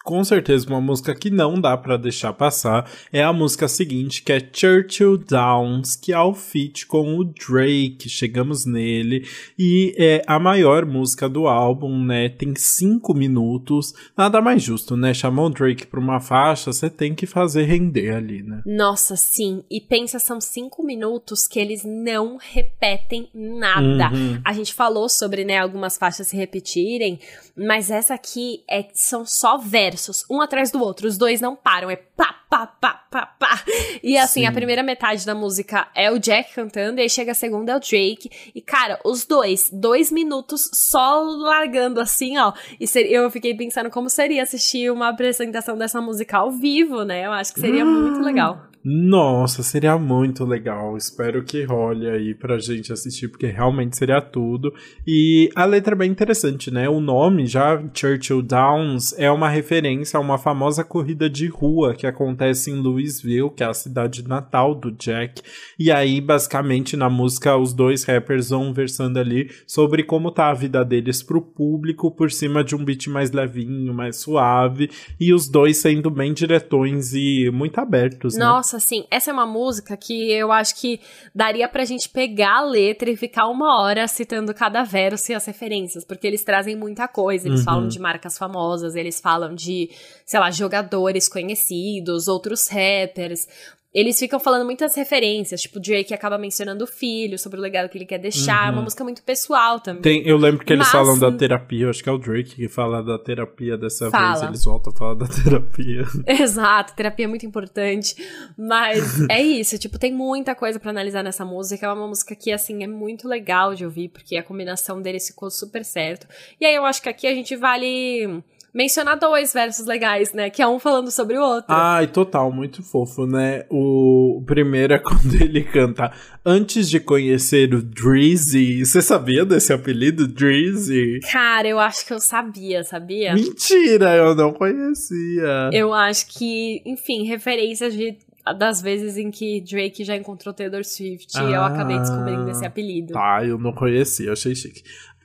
com certeza uma música que não dá para deixar passar é a música seguinte, que é Churchill Downs, que é o feat com o Drake, chegamos nele, e é a maior música do álbum, né, tem cinco minutos, nada mais justo, né, chamou o Drake pra uma faixa, você tem que fazer render ali, né. Nossa, sim, e pensa, são cinco minutos que eles não repetem nada. Uhum. A gente falou sobre, né, algumas faixas se repetirem, mas essa aqui é, são só versos, um atrás do outro. Os dois não param, é pá, pá, pá, pá, pá. E assim, Sim. a primeira metade da música é o Jack cantando, e aí chega a segunda é o Drake. E cara, os dois, dois minutos só largando assim, ó. E eu fiquei pensando como seria assistir uma apresentação dessa música ao vivo, né? Eu acho que seria muito legal. Nossa, seria muito legal. Espero que role aí pra gente assistir, porque realmente seria tudo. E a letra é bem interessante, né? O nome, já Churchill Downs, é uma referência a uma famosa corrida de rua que acontece em Louisville, que é a cidade natal do Jack. E aí, basicamente, na música, os dois rappers vão versando ali sobre como tá a vida deles pro público, por cima de um beat mais levinho, mais suave. E os dois sendo bem diretões e muito abertos, né? Nossa, assim, essa é uma música que eu acho que daria pra gente pegar a letra e ficar uma hora citando cada verso e as referências, porque eles trazem muita coisa. Eles uhum. falam de marcas famosas, eles falam de, sei lá, jogadores conhecidos, outros rappers eles ficam falando muitas referências, tipo, o Drake acaba mencionando o filho, sobre o legado que ele quer deixar, uhum. uma música muito pessoal também. Tem, eu lembro que eles Mas, falam da terapia, acho que é o Drake que fala da terapia dessa fala. vez, eles voltam a falar da terapia. Exato, terapia é muito importante, mas é isso, tipo, tem muita coisa para analisar nessa música, é uma música que, assim, é muito legal de ouvir, porque a combinação deles ficou super certo. E aí eu acho que aqui a gente vale mencionar dois versos legais, né? Que é um falando sobre o outro. Ai, total, muito fofo, né? O primeiro é quando ele canta Antes de conhecer o Drizzy. Você sabia desse apelido, Drizzy? Cara, eu acho que eu sabia, sabia? Mentira, eu não conhecia. Eu acho que, enfim, referências de das vezes em que Drake já encontrou Taylor Swift ah, e eu acabei descobrindo esse apelido. Tá, eu não conhecia, achei chique.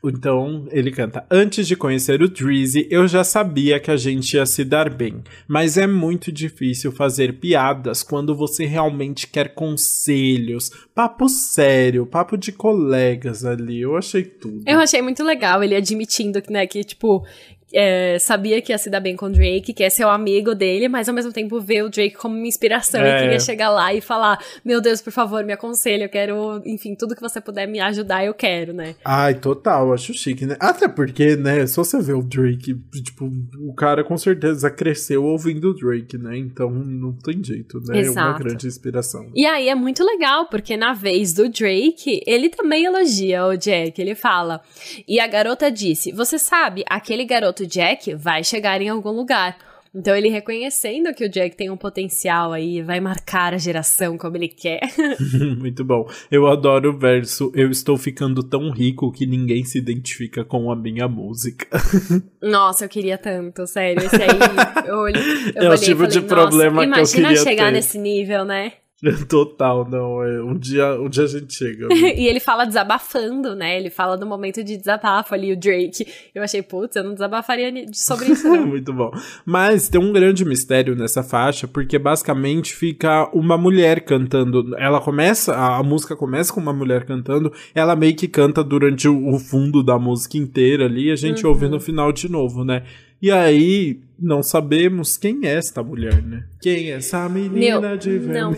Então ele canta: Antes de conhecer o Drizzy, eu já sabia que a gente ia se dar bem, mas é muito difícil fazer piadas quando você realmente quer conselhos, papo sério, papo de colegas ali. Eu achei tudo. Eu achei muito legal ele admitindo que, né, que tipo, é, sabia que ia se dar bem com o Drake, que é seu amigo dele, mas ao mesmo tempo vê o Drake como uma inspiração é. e queria chegar lá e falar: Meu Deus, por favor, me aconselhe, eu quero, enfim, tudo que você puder me ajudar, eu quero, né? Ai, total, acho chique, né? Até porque, né, só você vê o Drake, tipo, o cara com certeza cresceu ouvindo o Drake, né? Então não tem jeito, né? Exato. É uma grande inspiração. E aí é muito legal, porque na vez do Drake, ele também elogia o Jack, ele fala. E a garota disse: Você sabe, aquele garoto garoto Jack vai chegar em algum lugar. Então ele reconhecendo que o Jack tem um potencial aí, vai marcar a geração como ele quer. Muito bom. Eu adoro o verso Eu estou ficando tão rico que ninguém se identifica com a minha música. Nossa, eu queria tanto, sério. Esse aí, eu, olhei, eu é o tipo falei, de problema que eu queria Imagina chegar nesse nível, né? Total, não. É, um, dia, um dia a gente chega. Né? e ele fala desabafando, né? Ele fala do momento de desabafo ali, o Drake. Eu achei, putz, eu não desabafaria sobre isso. Não. Muito bom. Mas tem um grande mistério nessa faixa, porque basicamente fica uma mulher cantando. Ela começa, a, a música começa com uma mulher cantando, ela meio que canta durante o, o fundo da música inteira ali, e a gente uhum. ouve no final de novo, né? E aí, não sabemos quem é esta mulher, né? Quem é essa menina Meu, de vermelho?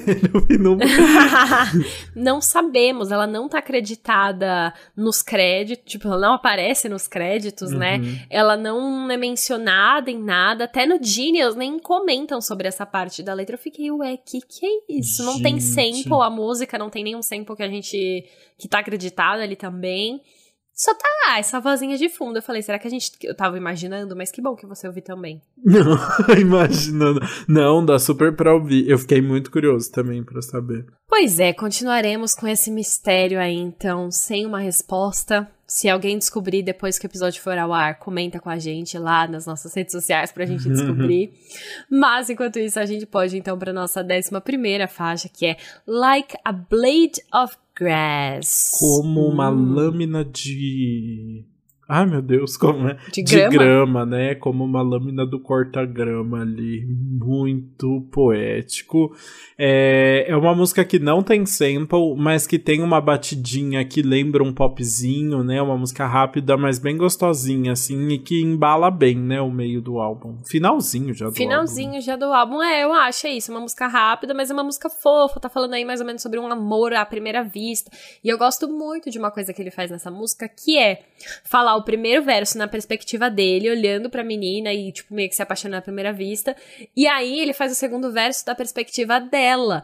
Não. não sabemos, ela não tá acreditada nos créditos, tipo, ela não aparece nos créditos, né? uhum. né? Ela não é mencionada em nada, até no Genius nem comentam sobre essa parte da letra. Eu fiquei, ué, que que é isso? Não tem sample, a música não tem nenhum sample que a gente que tá acreditado ali também. Só tá lá, essa vozinha de fundo. Eu falei, será que a gente. Eu tava imaginando, mas que bom que você ouviu também. Não, imaginando. Não, dá super pra ouvir. Eu fiquei muito curioso também pra saber. Pois é, continuaremos com esse mistério aí, então, sem uma resposta. Se alguém descobrir depois que o episódio for ao ar, comenta com a gente lá nas nossas redes sociais pra gente descobrir. Mas enquanto isso, a gente pode então pra nossa décima primeira faixa, que é Like a Blade of grass. Como uma hum. lâmina de Ai, meu Deus, como é? De, de grama. grama. né? Como uma lâmina do corta-grama ali. Muito poético. É, é uma música que não tem sample, mas que tem uma batidinha que lembra um popzinho, né? Uma música rápida, mas bem gostosinha, assim, e que embala bem, né? O meio do álbum. Finalzinho já do Finalzinho álbum. já do álbum. É, eu acho, é isso. Uma música rápida, mas é uma música fofa. Tá falando aí mais ou menos sobre um amor à primeira vista. E eu gosto muito de uma coisa que ele faz nessa música, que é falar o primeiro verso na perspectiva dele, olhando pra menina e, tipo, meio que se apaixonando à primeira vista. E aí ele faz o segundo verso da perspectiva dela.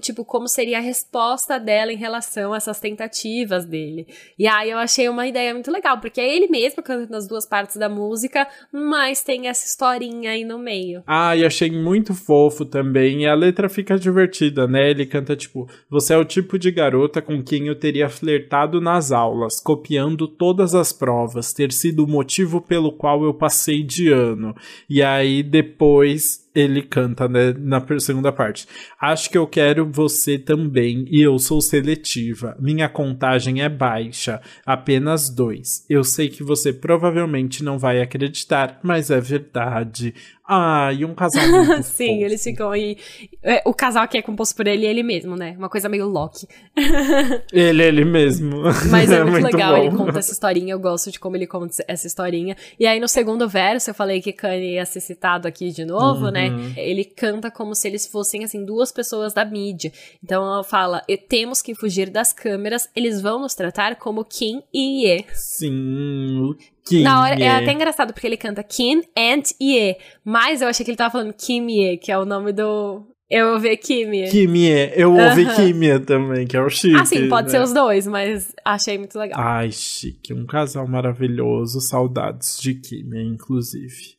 Tipo, como seria a resposta dela em relação a essas tentativas dele. E aí eu achei uma ideia muito legal, porque é ele mesmo cantando as duas partes da música, mas tem essa historinha aí no meio. Ah, e achei muito fofo também. E a letra fica divertida, né? Ele canta, tipo, você é o tipo de garota com quem eu teria flertado nas aulas, copiando todas as provas provas ter sido o motivo pelo qual eu passei de ano. E aí depois ele canta né, na segunda parte. Acho que eu quero você também e eu sou seletiva. Minha contagem é baixa, apenas dois. Eu sei que você provavelmente não vai acreditar, mas é verdade. Ah, e um casal muito Sim, fofo. eles ficam aí. É, o casal que é composto por ele e ele mesmo, né? Uma coisa meio Loki. ele, ele mesmo. Mas é, é muito, muito, legal, bom. ele conta essa historinha, eu gosto de como ele conta essa historinha. E aí no segundo verso, eu falei que Kanye ia ser citado aqui de novo, né? Uhum. né? Ele canta como se eles fossem, assim, duas pessoas da mídia. Então ela fala: temos que fugir das câmeras, eles vão nos tratar como Kim e Ye. Sim, Kim Na hora, é até engraçado, porque ele canta Kim and Ye. Mas eu achei que ele tava falando Kim Ye, que é o nome do. Eu ouvi Kimia. Kimia. Eu ouvi uhum. Kimia também, que é o chique. Ah, sim, pode né? ser os dois, mas achei muito legal. Ai, chique. Um casal maravilhoso. Saudades de Kimia, inclusive.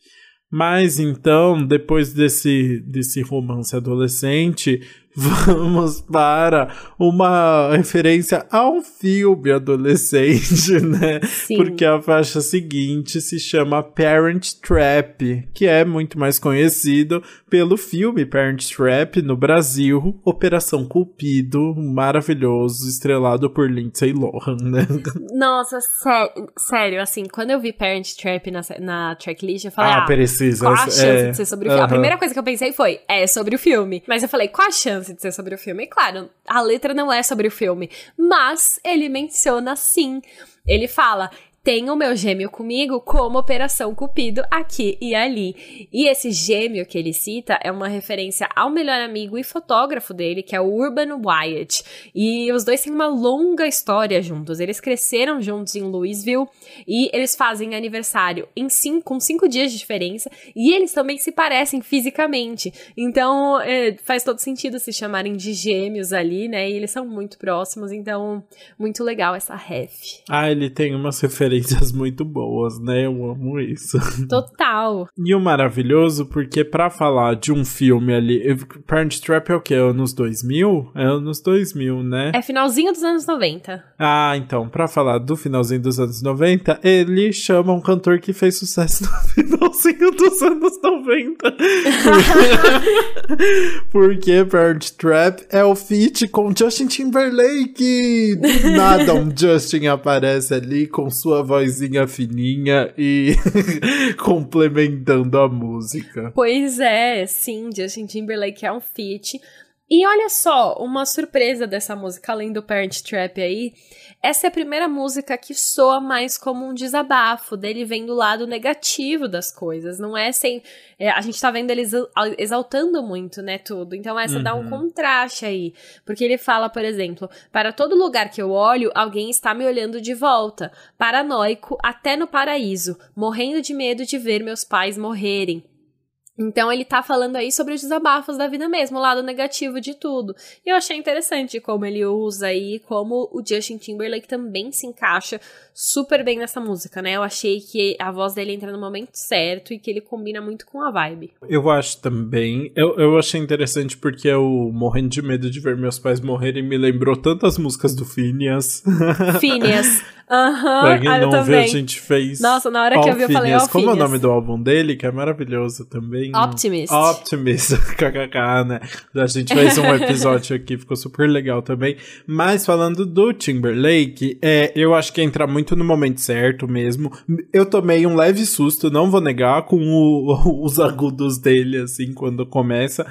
Mas então, depois desse, desse romance adolescente, vamos para uma referência a um filme adolescente, né? Sim. Porque a faixa seguinte se chama Parent Trap, que é muito mais conhecido pelo filme Parent Trap no Brasil, Operação Cupido, maravilhoso, estrelado por Lindsay Lohan, né? Nossa, sé sério, assim, quando eu vi Parent Trap na, na tracklist, eu falei, ah, ah precisa. Qual a chance é, de ser sobre o filme? Uh -huh. A primeira coisa que eu pensei foi, é sobre o filme. Mas eu falei, qual a chance? Chance de ser sobre o filme. E claro, a letra não é sobre o filme, mas ele menciona sim. Ele fala: tenho meu gêmeo comigo como Operação Cupido aqui e ali. E esse gêmeo que ele cita é uma referência ao melhor amigo e fotógrafo dele, que é o Urban Wyatt. E os dois têm uma longa história juntos. Eles cresceram juntos em Louisville e eles fazem aniversário em cinco, com cinco dias de diferença. E eles também se parecem fisicamente. Então é, faz todo sentido se chamarem de gêmeos ali, né? E eles são muito próximos, então muito legal essa ref. Ah, ele tem umas referências referências muito boas, né? Eu amo isso. Total. e o maravilhoso, porque para falar de um filme ali. Parent Trap é o quê? Anos 2000? É anos 2000, né? É finalzinho dos anos 90. Ah, então, para falar do finalzinho dos anos 90, ele chama um cantor que fez sucesso no finalzinho dos anos 90. porque Parent Trap é o feat com Justin Timberlake. nada um Justin aparece ali com sua vozinha fininha e complementando a música. Pois é, sim, Justin Timberlake é um feat. E olha só, uma surpresa dessa música, além do Parent Trap aí, essa é a primeira música que soa mais como um desabafo, dele vem do lado negativo das coisas, não é sem... É, a gente tá vendo ele exaltando muito, né, tudo, então essa uhum. dá um uhum. contraste aí, porque ele fala, por exemplo, para todo lugar que eu olho, alguém está me olhando de volta, paranoico até no paraíso, morrendo de medo de ver meus pais morrerem, então ele tá falando aí sobre os desabafos da vida mesmo, o lado negativo de tudo. E eu achei interessante como ele usa aí, como o Justin Timberlake também se encaixa super bem nessa música, né? Eu achei que a voz dele entra no momento certo e que ele combina muito com a vibe. Eu acho também. Eu, eu achei interessante porque eu, morrendo de medo de ver meus pais morrerem, me lembrou tantas músicas do Phineas. Phineas. Aham, pra quem ah, não viu, a gente fez. Nossa, na hora que eu vi, eu falei, ó, Como é o nome do álbum dele, que é maravilhoso também? Optimist. Optimist, kkk, né? A gente fez um episódio aqui, ficou super legal também. Mas falando do Timberlake, é, eu acho que entra muito no momento certo mesmo. Eu tomei um leve susto, não vou negar, com o, os agudos dele, assim, quando começa.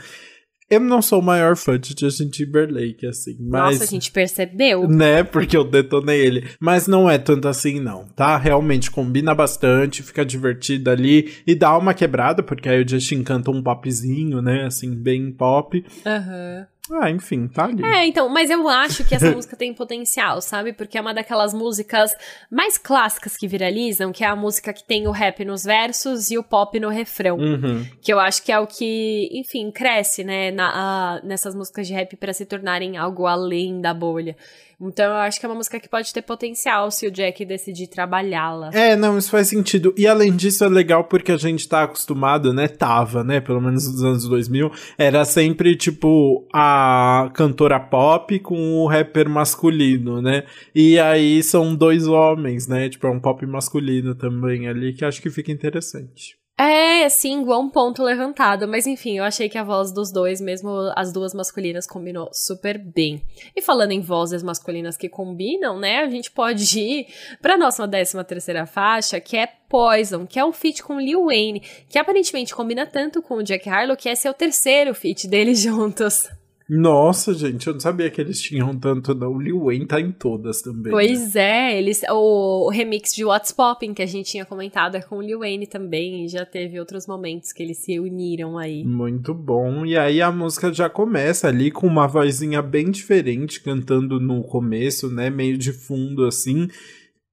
Eu não sou o maior fã de Justin Timberlake, assim, mas... Nossa, a gente percebeu. Né, porque eu detonei ele. Mas não é tanto assim, não, tá? Realmente combina bastante, fica divertido ali e dá uma quebrada, porque aí o Justin canta um popzinho, né, assim, bem pop. Aham. Uhum. Ah, enfim, tá ali. É, então, mas eu acho que essa música tem potencial, sabe? Porque é uma daquelas músicas mais clássicas que viralizam, que é a música que tem o rap nos versos e o pop no refrão. Uhum. Que eu acho que é o que, enfim, cresce, né, na, a, nessas músicas de rap para se tornarem algo além da bolha. Então eu acho que é uma música que pode ter potencial se o Jack decidir trabalhá-la. É, não, isso faz sentido. E além disso é legal porque a gente tá acostumado, né? Tava, né? Pelo menos nos anos 2000. Era sempre, tipo, a cantora pop com o rapper masculino, né? E aí são dois homens, né? Tipo, é um pop masculino também ali que acho que fica interessante. É, sim, igual um ponto levantado. Mas enfim, eu achei que a voz dos dois, mesmo as duas masculinas, combinou super bem. E falando em vozes masculinas que combinam, né? A gente pode ir pra nossa décima terceira faixa, que é Poison, que é um feat com Lil Wayne, que aparentemente combina tanto com o Jack Harlow, que esse é o terceiro feat deles juntos. Nossa, gente, eu não sabia que eles tinham tanto, não. O Lil Wayne tá em todas também. Pois né? é, eles, o, o, remix de What's Poppin' que a gente tinha comentado é com o Lil Wayne também, e já teve outros momentos que eles se uniram aí. Muito bom. E aí a música já começa ali com uma vozinha bem diferente, cantando no começo, né? Meio de fundo assim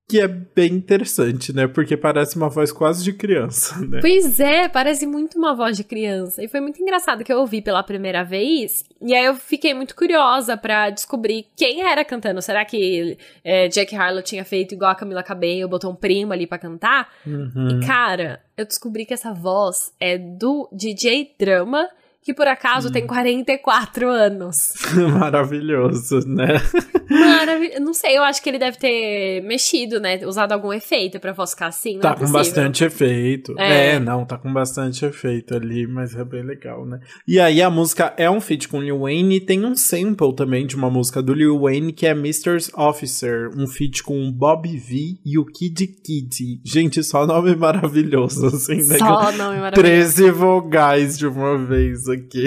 que é bem interessante, né? Porque parece uma voz quase de criança, né? Pois é, parece muito uma voz de criança. E foi muito engraçado que eu ouvi pela primeira vez. E aí eu fiquei muito curiosa para descobrir quem era cantando. Será que é, Jack Harlow tinha feito igual a Camila Cabello, botou um primo ali para cantar? Uhum. E cara, eu descobri que essa voz é do DJ Drama que por acaso hum. tem 44 anos. Maravilhoso, né? Maravilhoso. Não sei, eu acho que ele deve ter mexido, né? Usado algum efeito pra ficar assim. tá é com bastante efeito. É. é. não, tá com bastante efeito ali, mas é bem legal, né? E aí a música é um feat com Lil Wayne e tem um sample também de uma música do Lil Wayne que é Mr. Officer, um feat com Bob V e o Kid Kid. Gente, só nome maravilhoso, assim, né? Só nome maravilhoso. 13 vogais de uma vez aqui.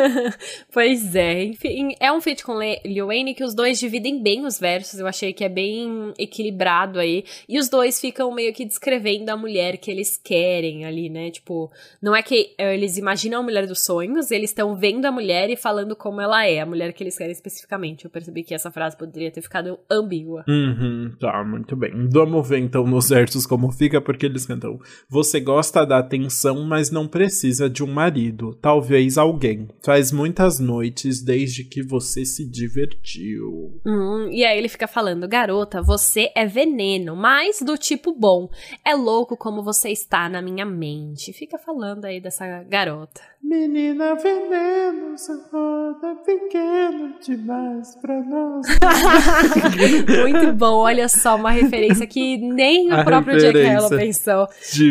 pois é, enfim, é um feat com Lil Wayne que os dois dividem bem os versos, eu achei que é bem equilibrado aí, e os dois ficam meio que descrevendo a mulher que eles querem ali, né, tipo, não é que eles imaginam a mulher dos sonhos, eles estão vendo a mulher e falando como ela é, a mulher que eles querem especificamente, eu percebi que essa frase poderia ter ficado ambígua. Uhum, tá, muito bem. Vamos ver então nos versos como fica, porque eles cantam, você gosta da atenção, mas não precisa de um marido, tal talvez alguém. Faz muitas noites desde que você se divertiu. Hum, e aí ele fica falando: garota, você é veneno, mas do tipo bom. É louco como você está na minha mente. Fica falando aí dessa garota. Menina veneno, seu roda pequeno demais pra nós. Muito bom, olha só, uma referência que nem o a próprio Jack Harlow pensou.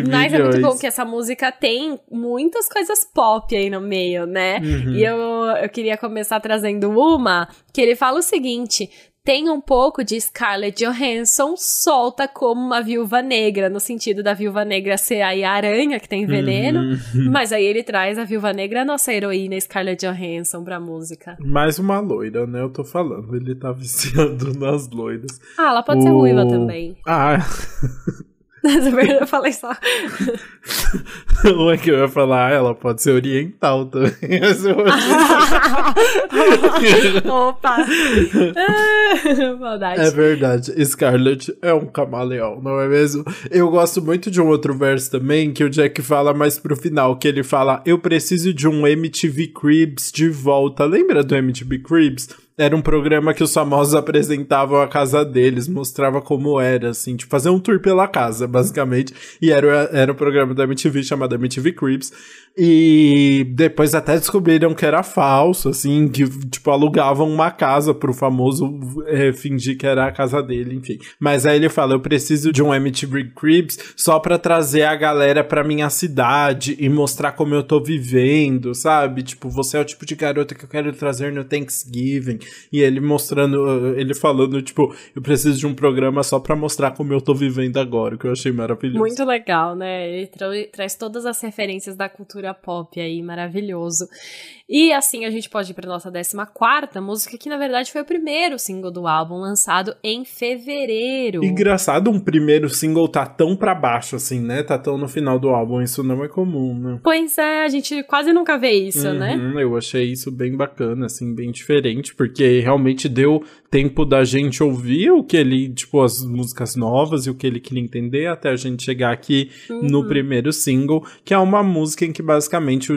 Mas milhões. é muito bom que essa música tem muitas coisas pop aí no meio, né? Uhum. E eu, eu queria começar trazendo uma que ele fala o seguinte: tem um pouco de Scarlett Johansson solta como uma viúva negra, no sentido da viúva negra ser aí a aranha que tem veneno, uhum. mas aí ele traz a viúva negra, a nossa heroína Scarlett Johansson pra música. Mais uma loira, né? Eu tô falando, ele tá viciando nas loiras. Ah, ela pode o... ser ruiva também. Ah. eu falei só. Ou é que eu ia falar, ah, ela pode ser oriental também. Opa! Maldade. É verdade. Scarlett é um camaleão, não é mesmo? Eu gosto muito de um outro verso também, que o Jack fala mais pro final, que ele fala, eu preciso de um MTV Cribs de volta. Lembra do MTV Cribs? Era um programa que os famosos apresentavam a casa deles, mostrava como era, assim, tipo, fazer um tour pela casa, basicamente. E era, era um programa da MTV chamado MTV Cribs. E depois até descobriram que era falso, assim, que, tipo, alugavam uma casa pro famoso é, fingir que era a casa dele, enfim. Mas aí ele fala: eu preciso de um MTV Cribs só pra trazer a galera pra minha cidade e mostrar como eu tô vivendo, sabe? Tipo, você é o tipo de garota que eu quero trazer no Thanksgiving. E ele mostrando, ele falando, tipo, eu preciso de um programa só pra mostrar como eu tô vivendo agora, que eu achei maravilhoso. Muito legal, né? Ele tra traz todas as referências da cultura cultura pop aí, maravilhoso. E assim a gente pode ir para nossa 14 música, que na verdade foi o primeiro single do álbum, lançado em fevereiro. Engraçado um primeiro single tá tão pra baixo assim, né? Tá tão no final do álbum, isso não é comum, né? Pois é, a gente quase nunca vê isso, né? uhum, né? Eu achei isso bem bacana, assim, bem diferente, porque realmente deu tempo da gente ouvir o que ele, tipo, as músicas novas e o que ele queria entender até a gente chegar aqui uhum. no primeiro single, que é uma música em que basicamente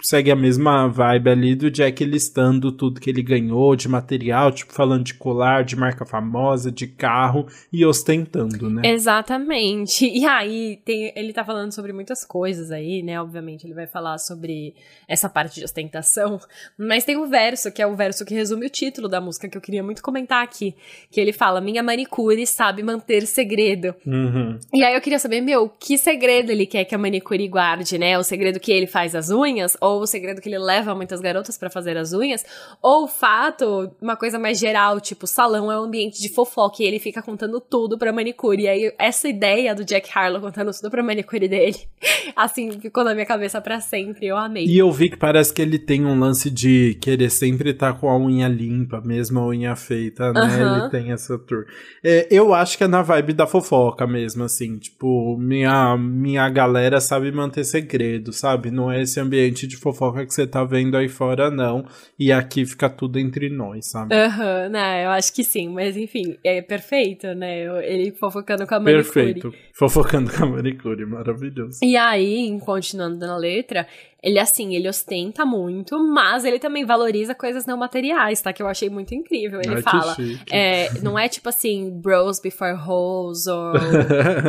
segue a mesma vibe ali do Jack listando tudo que ele ganhou de material, tipo, falando de colar, de marca famosa, de carro e ostentando, né? Exatamente. E aí, tem, ele tá falando sobre muitas coisas aí, né? Obviamente, ele vai falar sobre essa parte de ostentação, mas tem um verso, que é o verso que resume o título da música, que eu queria muito comentar aqui, que ele fala: Minha manicure sabe manter segredo. Uhum. E aí eu queria saber, meu, que segredo ele quer que a manicure guarde, né? O segredo que ele faz as unhas, ou o segredo que ele leva muitas garotas para fazer as unhas, ou o fato, uma coisa mais geral, tipo, salão é um ambiente de fofoca e ele fica contando tudo pra manicure. E aí essa ideia do Jack Harlow contando tudo pra manicure dele, assim, ficou na minha cabeça para sempre, eu amei. E eu vi que parece que ele tem um lance de querer sempre estar tá com a unha limpa, mesmo a unha feia aceita, né? Ele tem essa tour. É, eu acho que é na vibe da fofoca mesmo, assim. Tipo, minha, minha galera sabe manter segredo, sabe? Não é esse ambiente de fofoca que você tá vendo aí fora, não. E aqui fica tudo entre nós, sabe? Aham, uhum, né? Eu acho que sim. Mas enfim, é perfeito, né? Ele fofocando com a manicure. Perfeito. Fofocando com a manicure, maravilhoso. E aí, continuando na letra, ele, assim, ele ostenta muito, mas ele também valoriza coisas não materiais, tá? Que eu achei muito incrível. Ele Ai, fala, é, não é tipo assim, bros before hoes, ou,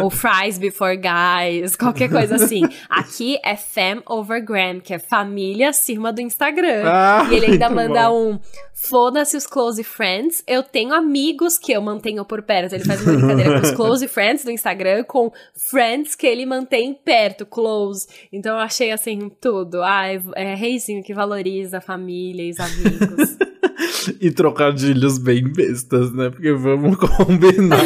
ou fries before guys, qualquer coisa assim. Aqui é fam over gram, que é família acima do Instagram. Ah, e ele ainda manda bom. um, foda-se os close friends, eu tenho amigos que eu mantenho por perto. Ele faz uma brincadeira com os close friends do Instagram, com friends que ele mantém perto, close. Então eu achei, assim, tudo tudo. Ai, é reizinho que valoriza a família e os amigos. e trocadilhos bem bestas, né? Porque vamos combinar.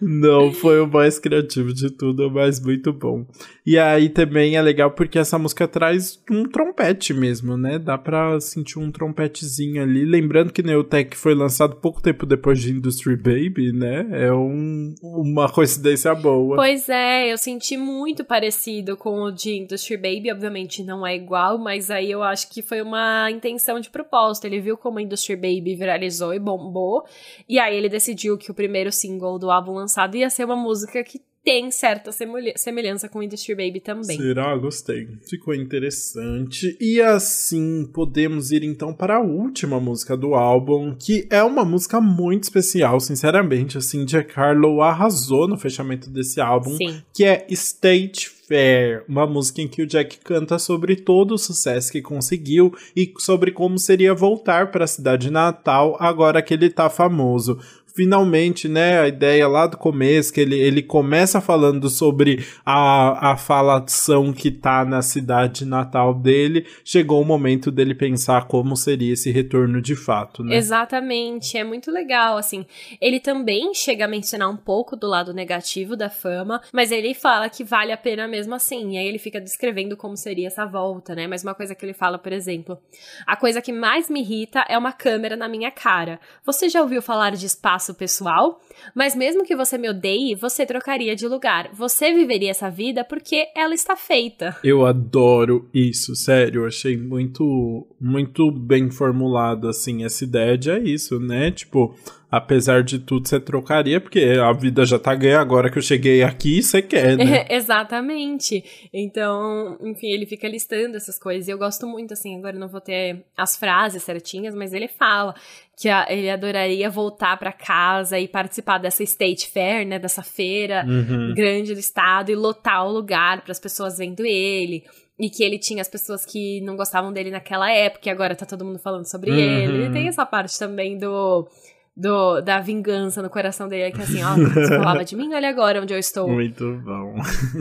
Não foi o mais criativo de tudo, mas muito bom. E aí também é legal porque essa música traz um trompete mesmo, né? Dá pra sentir um trompetezinho ali. Lembrando que Neotech foi lançado pouco tempo depois de Industry Baby, né? É um, uma coincidência boa. Pois é, eu senti muito parecido com o de Industry Baby. Obviamente não é igual, mas aí eu acho que foi uma intenção de propósito. Ele viu como Industry Baby viralizou e bombou. E aí ele decidiu que o primeiro single do álbum lançado ia ser uma música que tem certa semelhança com Industry Baby também. Será? Gostei. Ficou interessante. E assim, podemos ir então para a última música do álbum, que é uma música muito especial, sinceramente. Assim, Jack Harlow arrasou no fechamento desse álbum, Sim. que é State Fair, uma música em que o Jack canta sobre todo o sucesso que conseguiu e sobre como seria voltar para a cidade natal agora que ele tá famoso finalmente, né, a ideia lá do começo, que ele, ele começa falando sobre a, a falação que tá na cidade natal dele, chegou o momento dele pensar como seria esse retorno de fato, né? Exatamente, é muito legal, assim. Ele também chega a mencionar um pouco do lado negativo da fama, mas ele fala que vale a pena mesmo assim, e aí ele fica descrevendo como seria essa volta, né? Mas uma coisa que ele fala, por exemplo, a coisa que mais me irrita é uma câmera na minha cara. Você já ouviu falar de espaço espaço pessoal, mas mesmo que você me odeie, você trocaria de lugar. Você viveria essa vida porque ela está feita. Eu adoro isso, sério. Eu achei muito, muito bem formulado, assim, essa ideia de é isso, né? Tipo, apesar de tudo, você trocaria, porque a vida já tá ganha agora que eu cheguei aqui, você quer, né? exatamente. Então, enfim, ele fica listando essas coisas. E eu gosto muito, assim, agora não vou ter as frases certinhas, mas ele fala que a, ele adoraria voltar para casa e participar dessa State Fair, né, dessa feira uhum. grande do estado e lotar o lugar para as pessoas vendo ele. E que ele tinha as pessoas que não gostavam dele naquela época, e agora tá todo mundo falando sobre uhum. ele. Ele tem essa parte também do do, da vingança no coração dele, que assim, ó, você falava de mim, olha agora onde eu estou. Muito bom.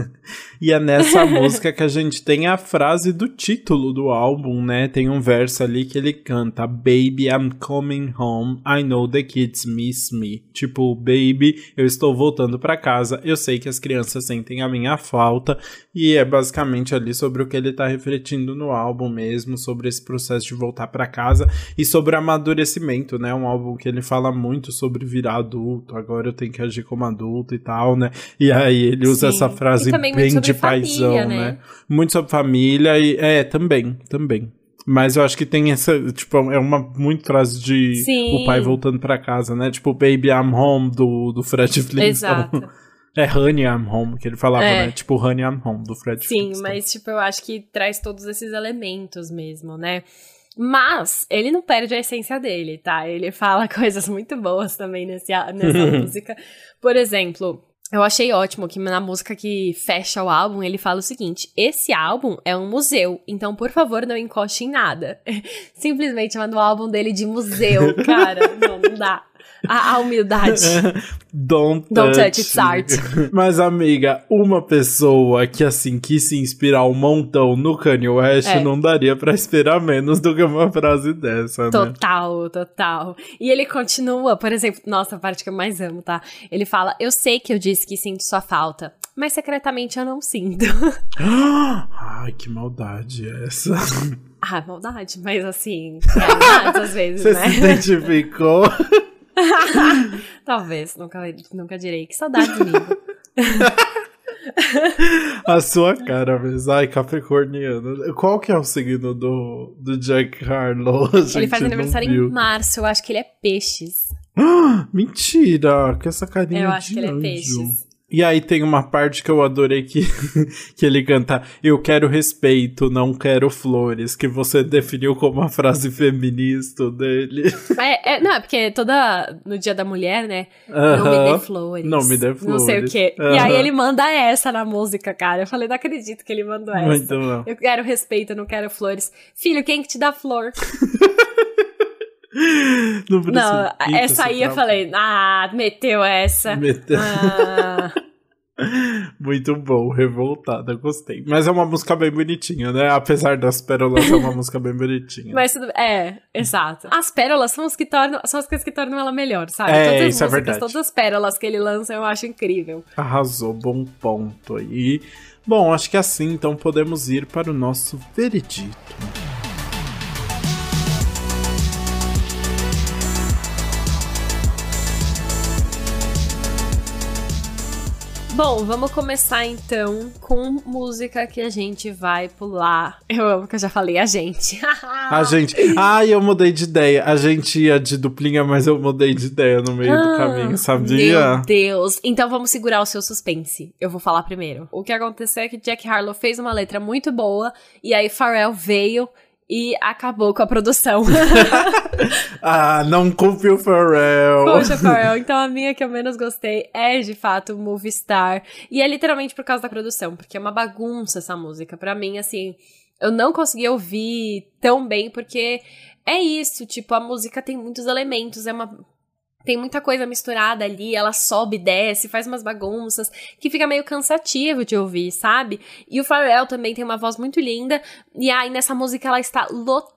e é nessa música que a gente tem a frase do título do álbum, né? Tem um verso ali que ele canta: Baby, I'm coming home, I know the kids miss me. Tipo, baby, eu estou voltando para casa, eu sei que as crianças sentem a minha falta, e é basicamente ali sobre o que ele tá refletindo no álbum mesmo, sobre esse processo de voltar para casa e sobre amadurecimento, né? Um álbum que ele fala fala muito sobre virar adulto, agora eu tenho que agir como adulto e tal, né? E aí ele usa Sim. essa frase bem de paisão, né? né? Muito sobre família e é, também, também. Mas eu acho que tem essa, tipo, é uma muito frase de Sim. o pai voltando para casa, né? Tipo, Baby I'm Home do, do Fred Flintstone. Exato. É Honey I'm Home, que ele falava, é. né? Tipo, Honey I'm Home, do Fred Sim, Flintstone. mas, tipo, eu acho que traz todos esses elementos mesmo, né? Mas ele não perde a essência dele, tá? Ele fala coisas muito boas também nesse, nessa música. Por exemplo, eu achei ótimo que na música que fecha o álbum, ele fala o seguinte: esse álbum é um museu, então por favor não encoste em nada. Simplesmente manda o álbum dele de museu, cara. não, não dá. A, a humildade. Don't, Don't touch. touch, it's art. Mas, amiga, uma pessoa que, assim, quis se inspirar um montão no Kanye West, É. não daria pra esperar menos do que uma frase dessa, né? Total, total. E ele continua, por exemplo, nossa, a parte que eu mais amo, tá? Ele fala: Eu sei que eu disse que sinto sua falta, mas secretamente eu não sinto. Ai, que maldade é essa. ah, maldade, mas assim, realidades às vezes, Você né? se identificou? Talvez, nunca, nunca direi. Que saudade minha. A sua cara mesmo. Ai, capricorniano. Qual que é o signo do, do Jack Harlow? Ele faz aniversário viu. em março, eu acho que ele é peixes. Mentira, com essa carinha Eu de acho que ele é anjo. peixes. E aí tem uma parte que eu adorei que, que ele canta Eu quero respeito, não quero flores, que você definiu como a frase feminista dele. É, é, não, é porque toda. No dia da mulher, né? Não me dê flores. Não me dê Não sei o flores. quê. E Aham. aí ele manda essa na música, cara. Eu falei, não acredito que ele mandou essa. Muito bom. Eu quero respeito, não quero flores. Filho, quem que te dá flor? Não, precisa. Não, essa aí eu falei, ah, meteu essa. Meteu- Ah, Muito bom, revoltada, gostei. Mas é uma música bem bonitinha, né? Apesar das pérolas, é uma música bem bonitinha. mas é, exato. As pérolas são as que tornam, são as coisas que tornam ela melhor, sabe? É, todas as isso é músicas, verdade. todas as pérolas que ele lança eu acho incrível. Arrasou, bom ponto aí. Bom, acho que assim então podemos ir para o nosso veredito. Bom, vamos começar então com música que a gente vai pular. Eu amo que eu já falei a gente. A gente. Ai, eu mudei de ideia. A gente ia de duplinha, mas eu mudei de ideia no meio do Ah, caminho, sabia? Meu Deus. Então vamos segurar o seu suspense. Eu vou falar primeiro. O que aconteceu é que Jack Harlow fez uma letra muito boa e aí Pharrell veio e acabou com a produção. Ah, não culpe o Pharrell. Poxa, Pharrell. Então a minha que eu menos gostei é de fato Movie Star. E é literalmente por causa da produção, porque é uma bagunça essa música. Pra mim, assim, eu não consegui ouvir tão bem, porque é isso, tipo, a música tem muitos elementos, é uma. Tem muita coisa misturada ali, ela sobe, desce, faz umas bagunças, que fica meio cansativo de ouvir, sabe? E o Pharrell também tem uma voz muito linda, e aí nessa música ela está lotada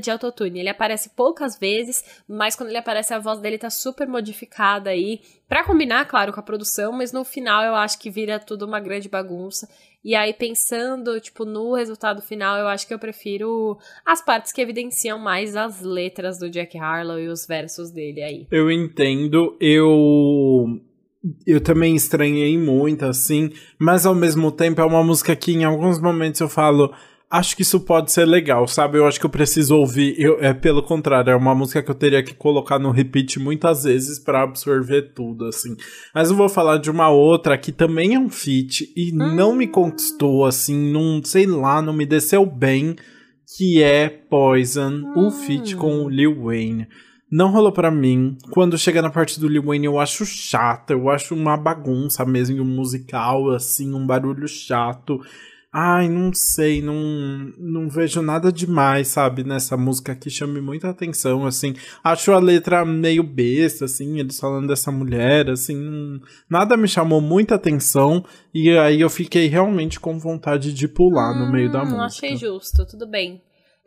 de autotune. Ele aparece poucas vezes, mas quando ele aparece a voz dele tá super modificada aí, Pra combinar, claro, com a produção, mas no final eu acho que vira tudo uma grande bagunça. E aí, pensando, tipo, no resultado final, eu acho que eu prefiro as partes que evidenciam mais as letras do Jack Harlow e os versos dele aí. Eu entendo, eu. Eu também estranhei muito, assim, mas ao mesmo tempo é uma música que em alguns momentos eu falo. Acho que isso pode ser legal, sabe? Eu acho que eu preciso ouvir. Eu, é pelo contrário, é uma música que eu teria que colocar no repeat muitas vezes pra absorver tudo, assim. Mas eu vou falar de uma outra que também é um feat e não me conquistou, assim, não sei lá, não me desceu bem, que é Poison, o feat com o Lil Wayne. Não rolou pra mim. Quando chega na parte do Lil Wayne, eu acho chato. Eu acho uma bagunça mesmo, um musical, assim, um barulho chato. Ai, não sei, não, não vejo nada demais, sabe, nessa música que chame muita atenção, assim. Acho a letra meio besta, assim, eles falando dessa mulher, assim, não- nada me chamou muita atenção. E aí eu fiquei realmente com vontade de pular no meio da Hum, música. Achei justo, tudo bem.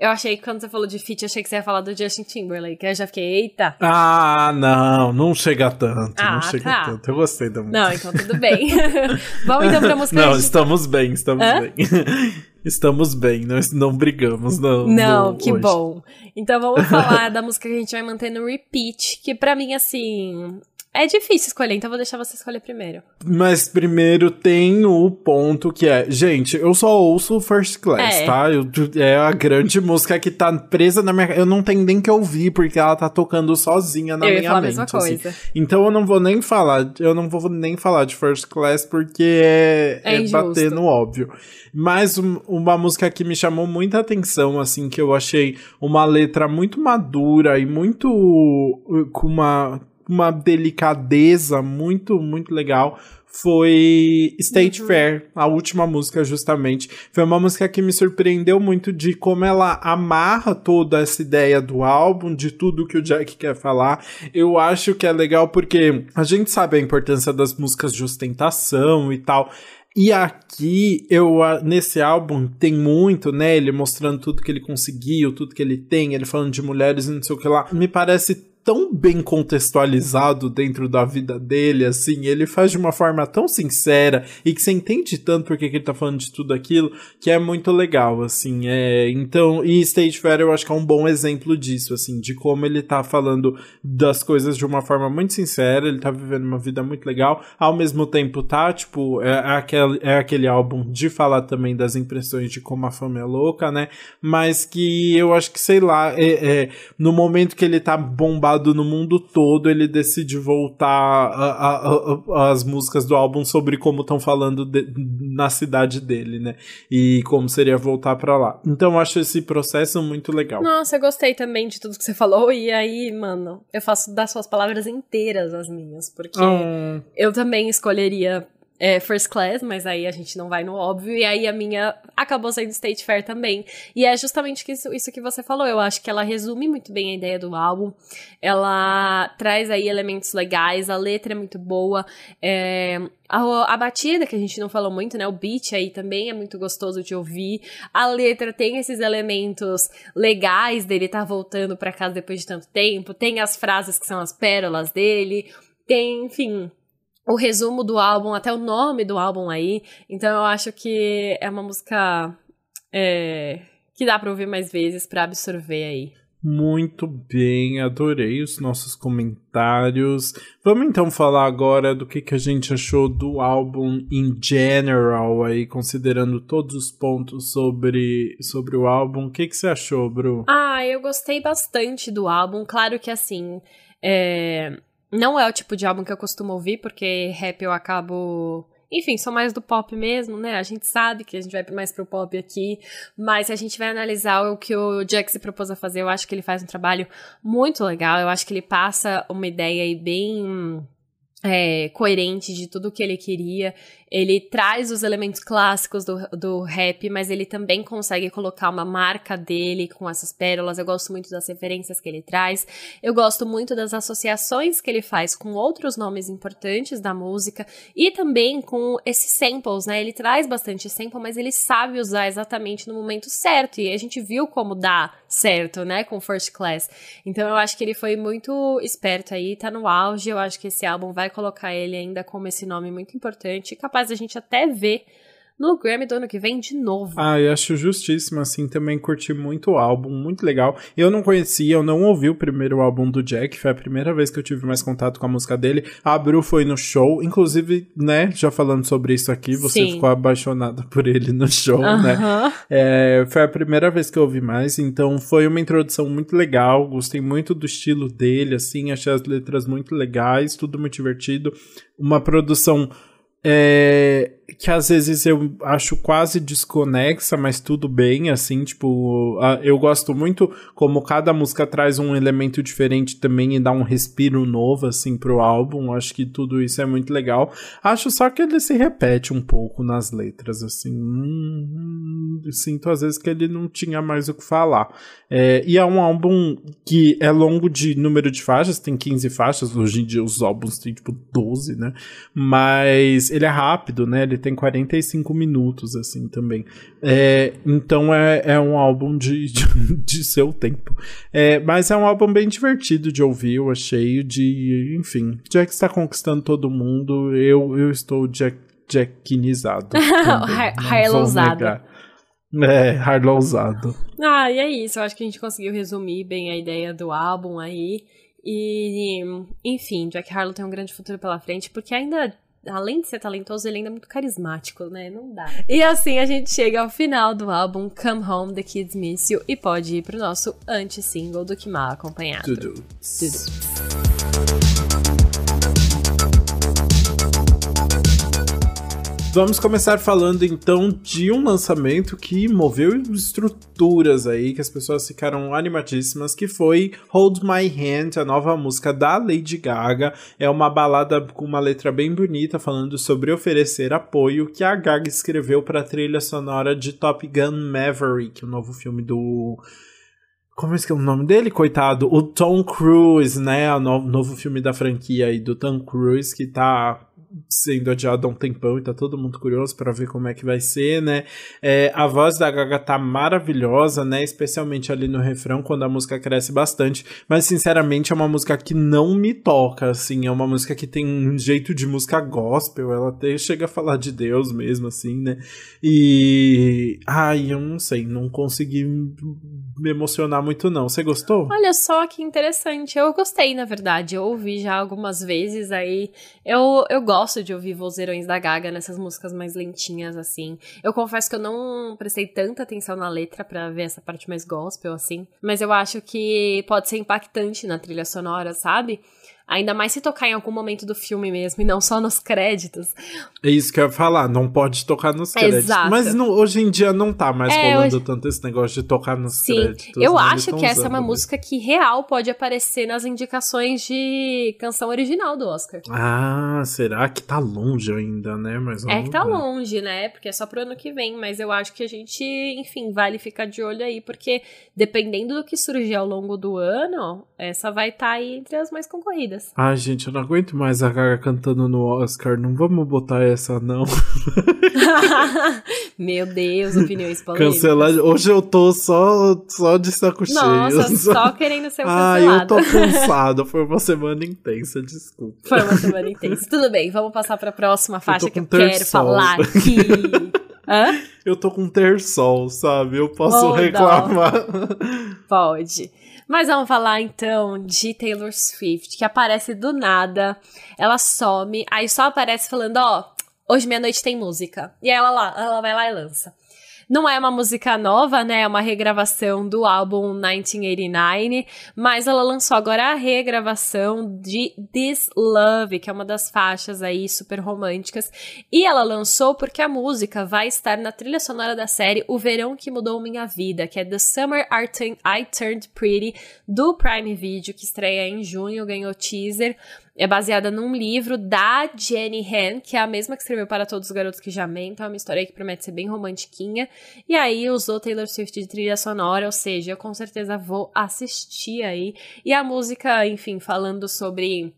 Eu achei que quando você falou de feat, achei que você ia falar do Justin Timberlake. Eu já fiquei, eita. Ah, não, não chega tanto, Ah, não chega tá. tanto. Eu gostei da música. Não, então tudo bem. Vamos então pra música. Não, estamos bem, estamos Hã? bem. estamos bem, nós não brigamos, não. Não, no- que hoje. bom. Então vamos falar da música que a gente vai manter no repeat, que pra mim, assim. É difícil escolher, então vou deixar você escolher primeiro. Mas primeiro tem o ponto que é, gente, eu só ouço First Class, É. tá? Eu- é a grande música que tá presa na minha. Eu não tenho nem que ouvir, porque ela tá tocando sozinha na eu minha mente. mesma assim. coisa. Então eu não vou nem falar, eu não vou nem falar de First Class porque é, É é bater no óbvio. Mas um- uma música que me chamou muita atenção, assim, que eu achei uma letra muito madura e muito com uma, uma delicadeza muito, muito legal, foi State uhum. Fair, a última música justamente. Foi uma música que me surpreendeu muito de como ela amarra toda essa ideia do álbum, de tudo que o Jack quer falar. Eu acho que é legal porque a gente sabe a importância das músicas de ostentação e tal. E aqui, eu nesse álbum tem muito, né? Ele mostrando tudo que ele conseguiu, tudo que ele tem, ele falando de mulheres e não sei o que lá. Me parece tão bem contextualizado dentro da vida dele, assim, ele faz de uma forma tão sincera e que você entende tanto porque que ele tá falando de tudo aquilo, que é muito legal, assim, é, então, e Stage Fair eu acho que é um bom exemplo disso, assim, de como ele tá falando das coisas de uma forma muito sincera, ele tá vivendo uma vida muito legal, ao mesmo tempo tá, tipo, é, é aquele, é aquele álbum de falar também das impressões de como a fama é louca, né, mas que eu acho que, sei lá, é, é no momento que ele tá bombado no mundo todo, ele decide voltar às músicas do álbum sobre como estão falando de, na cidade dele, né? E como seria voltar para lá. Então eu acho esse processo muito legal. Nossa, eu gostei também de tudo que você falou. E aí, mano, eu faço das suas palavras inteiras as minhas, porque hum. eu também escolheria é, First Class, mas aí a gente não vai no óbvio, e aí a minha acabou sendo State Fair também. E é justamente isso, isso que você falou, eu acho que ela resume muito bem a ideia do álbum, ela traz aí elementos legais, a letra é muito boa, é, a, a, batida, que a gente não falou muito, né? O beat aí também é muito gostoso de ouvir. A letra tem esses elementos legais dele estar tá voltando para casa depois de tanto tempo. Tem as frases que são as pérolas dele. Tem, enfim, o resumo do álbum, até o nome do álbum aí. Então eu acho que é uma música é, que dá pra ouvir mais vezes para absorver aí. Muito bem, adorei os nossos comentários. Vamos então falar agora do que, que a gente achou do álbum in general, aí, considerando todos os pontos sobre, sobre o álbum. O que, que você achou, Bru? Ah, eu gostei bastante do álbum. Claro que assim. É não é o tipo de álbum que eu costumo ouvir, porque rap eu acabo enfim, sou mais do pop mesmo, né? A gente sabe que a gente vai mais pro pop aqui, mas se a gente vai analisar o que o Jack se propôs a fazer, eu acho que ele faz um trabalho muito legal. Eu acho que ele passa uma ideia aí bem é, coerente de tudo que ele queria. Ele traz os elementos clássicos do, do rap, mas ele também consegue colocar uma marca dele com essas pérolas. Eu gosto muito das referências que ele traz. Eu gosto muito das associações que ele faz com outros nomes importantes da música e também com esses samples, né? Ele traz bastante sample, mas ele sabe usar exatamente no momento certo. E a gente viu como dá certo, né? Com First Class. Então eu acho que ele foi muito esperto aí, tá no auge. Eu acho que esse álbum vai colocar ele ainda como esse nome muito importante, capaz capaz a gente até ver no Grammy do ano que vem de novo. Ah, eu acho justíssimo, assim, também curti muito o álbum, muito legal. Eu não conhecia, eu não ouvi o primeiro álbum do Jack, foi a primeira vez que eu tive mais contato com a música dele. A Bru foi no show, inclusive, né, já falando sobre isso aqui, você Sim. ficou apaixonada por ele no show, uh -huh. né? É, foi a primeira vez que eu ouvi mais, então foi uma introdução muito legal, gostei muito do estilo dele, assim, achei as letras muito legais, tudo muito divertido. Uma produção é, que às vezes eu acho quase desconexa, mas tudo bem, assim, tipo, eu gosto muito como cada música traz um elemento diferente também e dá um respiro novo, assim, pro álbum, acho que tudo isso é muito legal. Acho só que ele se repete um pouco nas letras, assim, hum, sinto às vezes que ele não tinha mais o que falar. É, e é um álbum que é longo de número de faixas, tem 15 faixas, hoje em dia os álbuns têm, tipo, 12, né, mas ele é rápido, né? Ele tem 45 minutos, assim, também. É, então é, é um álbum de, de, de seu tempo. É, mas é um álbum bem divertido de ouvir, eu achei. De, enfim, Jack está conquistando todo mundo. Eu, eu estou Jack, jackinizado. Harlowzado. É, Harlowzado. Ah, e é isso. Eu acho que a gente conseguiu resumir bem a ideia do álbum aí. E, enfim, Jack Harlow tem um grande futuro pela frente, porque ainda além de ser talentoso, ele ainda é muito carismático, né? Não dá. E assim a gente chega ao final do álbum Come Home, The Kids Miss You e pode ir pro nosso anti-single do Que Mal Acompanhado. Tudo. Tudo. Vamos começar falando então de um lançamento que moveu estruturas aí, que as pessoas ficaram animadíssimas, que foi Hold My Hand, a nova música da Lady Gaga. É uma balada com uma letra bem bonita falando sobre oferecer apoio que a Gaga escreveu para a trilha sonora de Top Gun Maverick, o novo filme do como é que é o nome dele, coitado? O Tom Cruise, né? O novo filme da franquia aí do Tom Cruise, que tá sendo adiado há um tempão e tá todo mundo curioso para ver como é que vai ser, né? É, a voz da Gaga tá maravilhosa, né? Especialmente ali no refrão, quando a música cresce bastante. Mas, sinceramente, é uma música que não me toca, assim. É uma música que tem um jeito de música gospel. Ela até chega a falar de Deus mesmo, assim, né? E. Ai, eu não sei, não consegui me emocionar muito, não. Você gostou? Olha só que interessante. Eu gostei, na verdade. Eu ouvi já algumas vezes aí. Eu, eu gosto gosto de ouvir vozeirões da Gaga nessas músicas mais lentinhas, assim. Eu confesso que eu não prestei tanta atenção na letra para ver essa parte mais gospel, assim. Mas eu acho que pode ser impactante na trilha sonora, sabe? Ainda mais se tocar em algum momento do filme mesmo, e não só nos créditos. É isso que eu ia falar, não pode tocar nos créditos. Exato. Mas hoje em dia não tá mais é, rolando hoje... tanto esse negócio de tocar nos Sim. créditos. Eu né? acho que essa é uma música que real pode aparecer nas indicações de canção original do Oscar. Ah, será que tá longe ainda, né? Mas é que tá longe, né? Porque é só pro ano que vem, mas eu acho que a gente, enfim, vale ficar de olho aí, porque dependendo do que surgir ao longo do ano, essa vai estar tá aí entre as mais concorridas. Ai, gente, eu não aguento mais a Gaga cantando no Oscar. Não vamos botar essa, não. Meu Deus, opiniões polêmicas. Cancelar. Hoje eu tô só, só de saco cheio. Nossa, só querendo ser um Ai, eu tô cansado. Foi uma semana intensa, desculpa. Foi uma semana intensa. Tudo bem, vamos passar pra próxima faixa eu que eu quero falar aqui. Hã? Eu tô com terçol, sabe? Eu posso oh, reclamar. Pode. Mas vamos falar então de Taylor Swift, que aparece do nada, ela some, aí só aparece falando, ó, oh, hoje meia-noite tem música. E aí ela lá, ela vai lá e lança. Não é uma música nova, né? É uma regravação do álbum 1989, mas ela lançou agora a regravação de This Love, que é uma das faixas aí super românticas. E ela lançou porque a música vai estar na trilha sonora da série O Verão que Mudou Minha Vida, que é The Summer I Turned Pretty, do Prime Video, que estreia em junho, ganhou teaser é baseada num livro da Jenny Han, que é a mesma que escreveu Para Todos os Garotos que Já Mentam, é uma história que promete ser bem romantiquinha. E aí usou Taylor Swift de trilha sonora, ou seja, eu com certeza vou assistir aí. E a música, enfim, falando sobre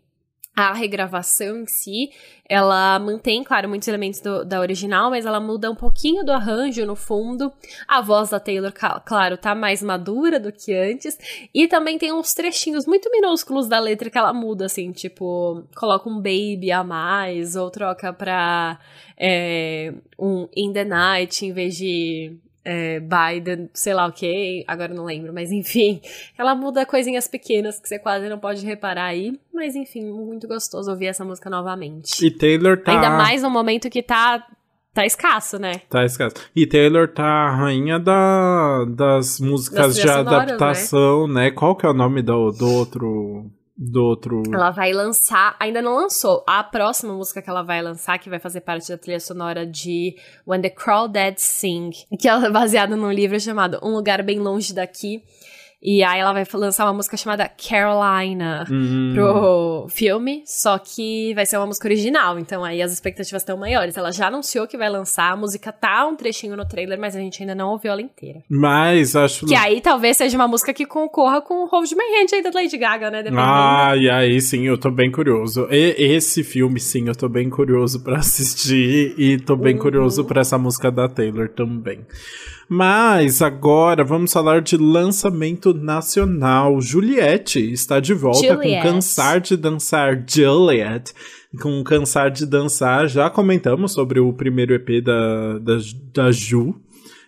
a regravação em si, ela mantém, claro, muitos elementos do, da original, mas ela muda um pouquinho do arranjo no fundo. A voz da Taylor, claro, tá mais madura do que antes. E também tem uns trechinhos muito minúsculos da letra que ela muda, assim, tipo, coloca um baby a mais, ou troca pra é, um in the night em vez de é, Biden, sei lá o que, agora não lembro, mas enfim, ela muda coisinhas pequenas que você quase não pode reparar aí, mas enfim, muito gostoso ouvir essa música novamente. E Taylor tá. Ainda mais no momento que tá. Tá escasso, né? Tá escasso. E Taylor tá a rainha da, das músicas das de né? adaptação, né? né? Qual que é o nome do, do outro do outro. Ela vai lançar, ainda não lançou. A próxima música que ela vai lançar, que vai fazer parte da trilha sonora de When the Crawdads Sing, que é baseada num livro chamado Um Lugar Bem Longe Daqui. E aí ela vai lançar uma música chamada Carolina uhum. pro filme, só que vai ser uma música original, então aí as expectativas estão maiores. Ela já anunciou que vai lançar, a música tá um trechinho no trailer, mas a gente ainda não ouviu ela inteira. Mas acho... Que aí talvez seja uma música que concorra com o Hold My Hand aí da Lady Gaga, né? Dependendo. Ah, e aí sim, eu tô bem curioso. E, esse filme, sim, eu tô bem curioso para assistir e tô bem uhum. curioso para essa música da Taylor também. Mas agora vamos falar de lançamento nacional. Juliette está de volta Juliette. com Cansar de Dançar Juliette. Com Cansar de Dançar, já comentamos sobre o primeiro EP da, da, da Ju.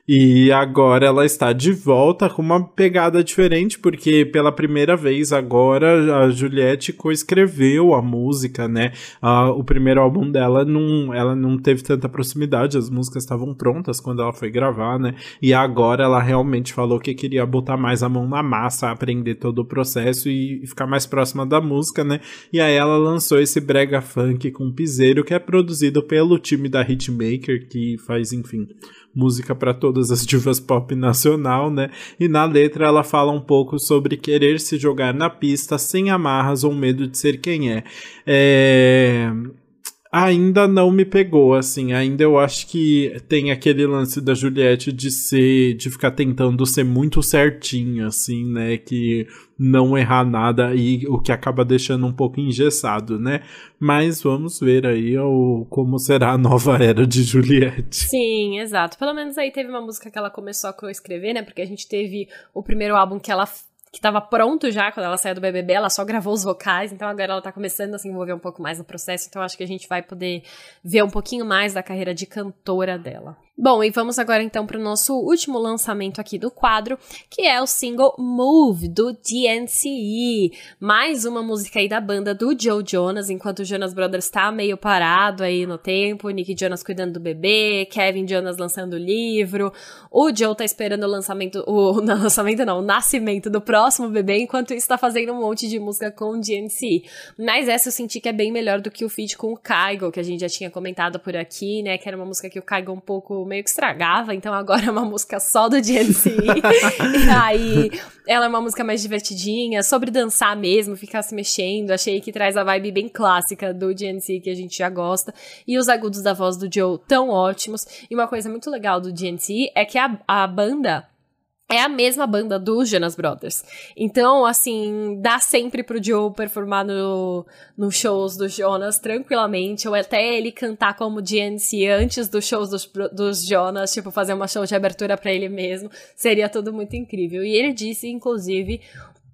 E agora ela está de volta com uma pegada diferente, porque pela primeira vez agora a Juliette coescreveu a música, né? Uh, o primeiro álbum dela não, ela não teve tanta proximidade, as músicas estavam prontas quando ela foi gravar, né? E agora ela realmente falou que queria botar mais a mão na massa, aprender todo o processo e ficar mais próxima da música, né? E aí ela lançou esse brega funk com piseiro que é produzido pelo time da Hitmaker, que faz, enfim, música para todas as divas pop nacional, né? E na letra ela fala um pouco sobre querer se jogar na pista sem amarras ou medo de ser quem é. É ainda não me pegou, assim, ainda eu acho que tem aquele lance da Juliette de ser, de ficar tentando ser muito certinho, assim, né, que não errar nada e o que acaba deixando um pouco engessado, né, mas vamos ver aí o, como será a nova era de Juliette. Sim, exato, pelo menos aí teve uma música que ela começou a escrever, né, porque a gente teve o primeiro álbum que ela que estava pronto já quando ela saiu do BBB, ela só gravou os vocais, então agora ela tá começando a se envolver um pouco mais no processo, então acho que a gente vai poder ver um pouquinho mais da carreira de cantora dela. Bom, e vamos agora então para o nosso último lançamento aqui do quadro, que é o single Move do DNCE. Mais uma música aí da banda do Joe Jonas, enquanto o Jonas Brothers está meio parado aí no tempo, Nick Jonas cuidando do bebê, Kevin Jonas lançando o livro, o Joe tá esperando o lançamento, o não, lançamento não, o nascimento do próximo bebê, enquanto isso tá fazendo um monte de música com o DNCE. Mas essa eu senti que é bem melhor do que o feat com o Kygo, que a gente já tinha comentado por aqui, né, que era uma música que o Kygo um pouco meio que estragava, então agora é uma música só do DNC. e aí ela é uma música mais divertidinha, sobre dançar mesmo, ficar se mexendo. Achei que traz a vibe bem clássica do DNC que a gente já gosta. E os agudos da voz do Joe tão ótimos. E uma coisa muito legal do DNC é que a, a banda é a mesma banda dos Jonas Brothers. Então, assim, dá sempre pro Joe performar no, no shows dos Jonas tranquilamente, ou até ele cantar como GNC antes dos shows dos, dos Jonas, tipo, fazer uma show de abertura para ele mesmo. Seria tudo muito incrível. E ele disse, inclusive,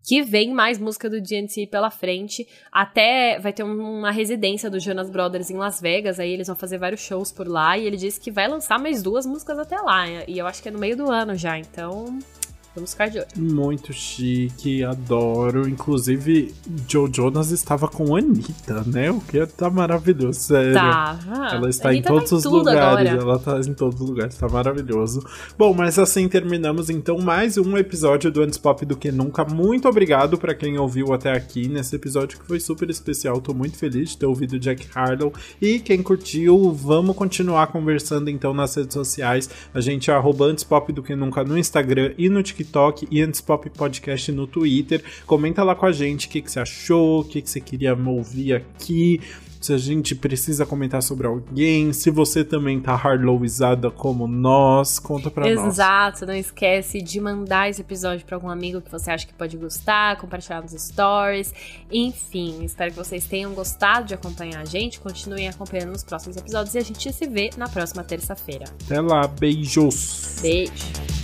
que vem mais música do GNC pela frente. Até vai ter uma residência do Jonas Brothers em Las Vegas, aí eles vão fazer vários shows por lá. E ele disse que vai lançar mais duas músicas até lá. E eu acho que é no meio do ano já, então Vamos ficar de olho. Muito chique, adoro. Inclusive, Joe Jonas estava com a Anitta, né? O que tá maravilhoso, sério. Tava. Ela está em tá todos tá os lugares. Agora. Ela tá em todos os lugares, tá maravilhoso. Bom, mas assim terminamos então mais um episódio do Antes Pop do que Nunca. Muito obrigado para quem ouviu até aqui nesse episódio que foi super especial. Tô muito feliz de ter ouvido Jack Harlow. E quem curtiu, vamos continuar conversando então nas redes sociais. A gente é arroba Antes Pop do que Nunca no Instagram e no TikTok TikTok e Antes Pop Podcast no Twitter. Comenta lá com a gente o que, que você achou, o que, que você queria ouvir aqui se a gente precisa comentar sobre alguém, se você também tá hardlowizada como nós, conta pra Exato, nós. Exato, não esquece de mandar esse episódio para algum amigo que você acha que pode gostar, compartilhar nos stories, enfim, espero que vocês tenham gostado de acompanhar a gente, continuem acompanhando nos próximos episódios e a gente se vê na próxima terça-feira. Até lá, beijos! Beijo!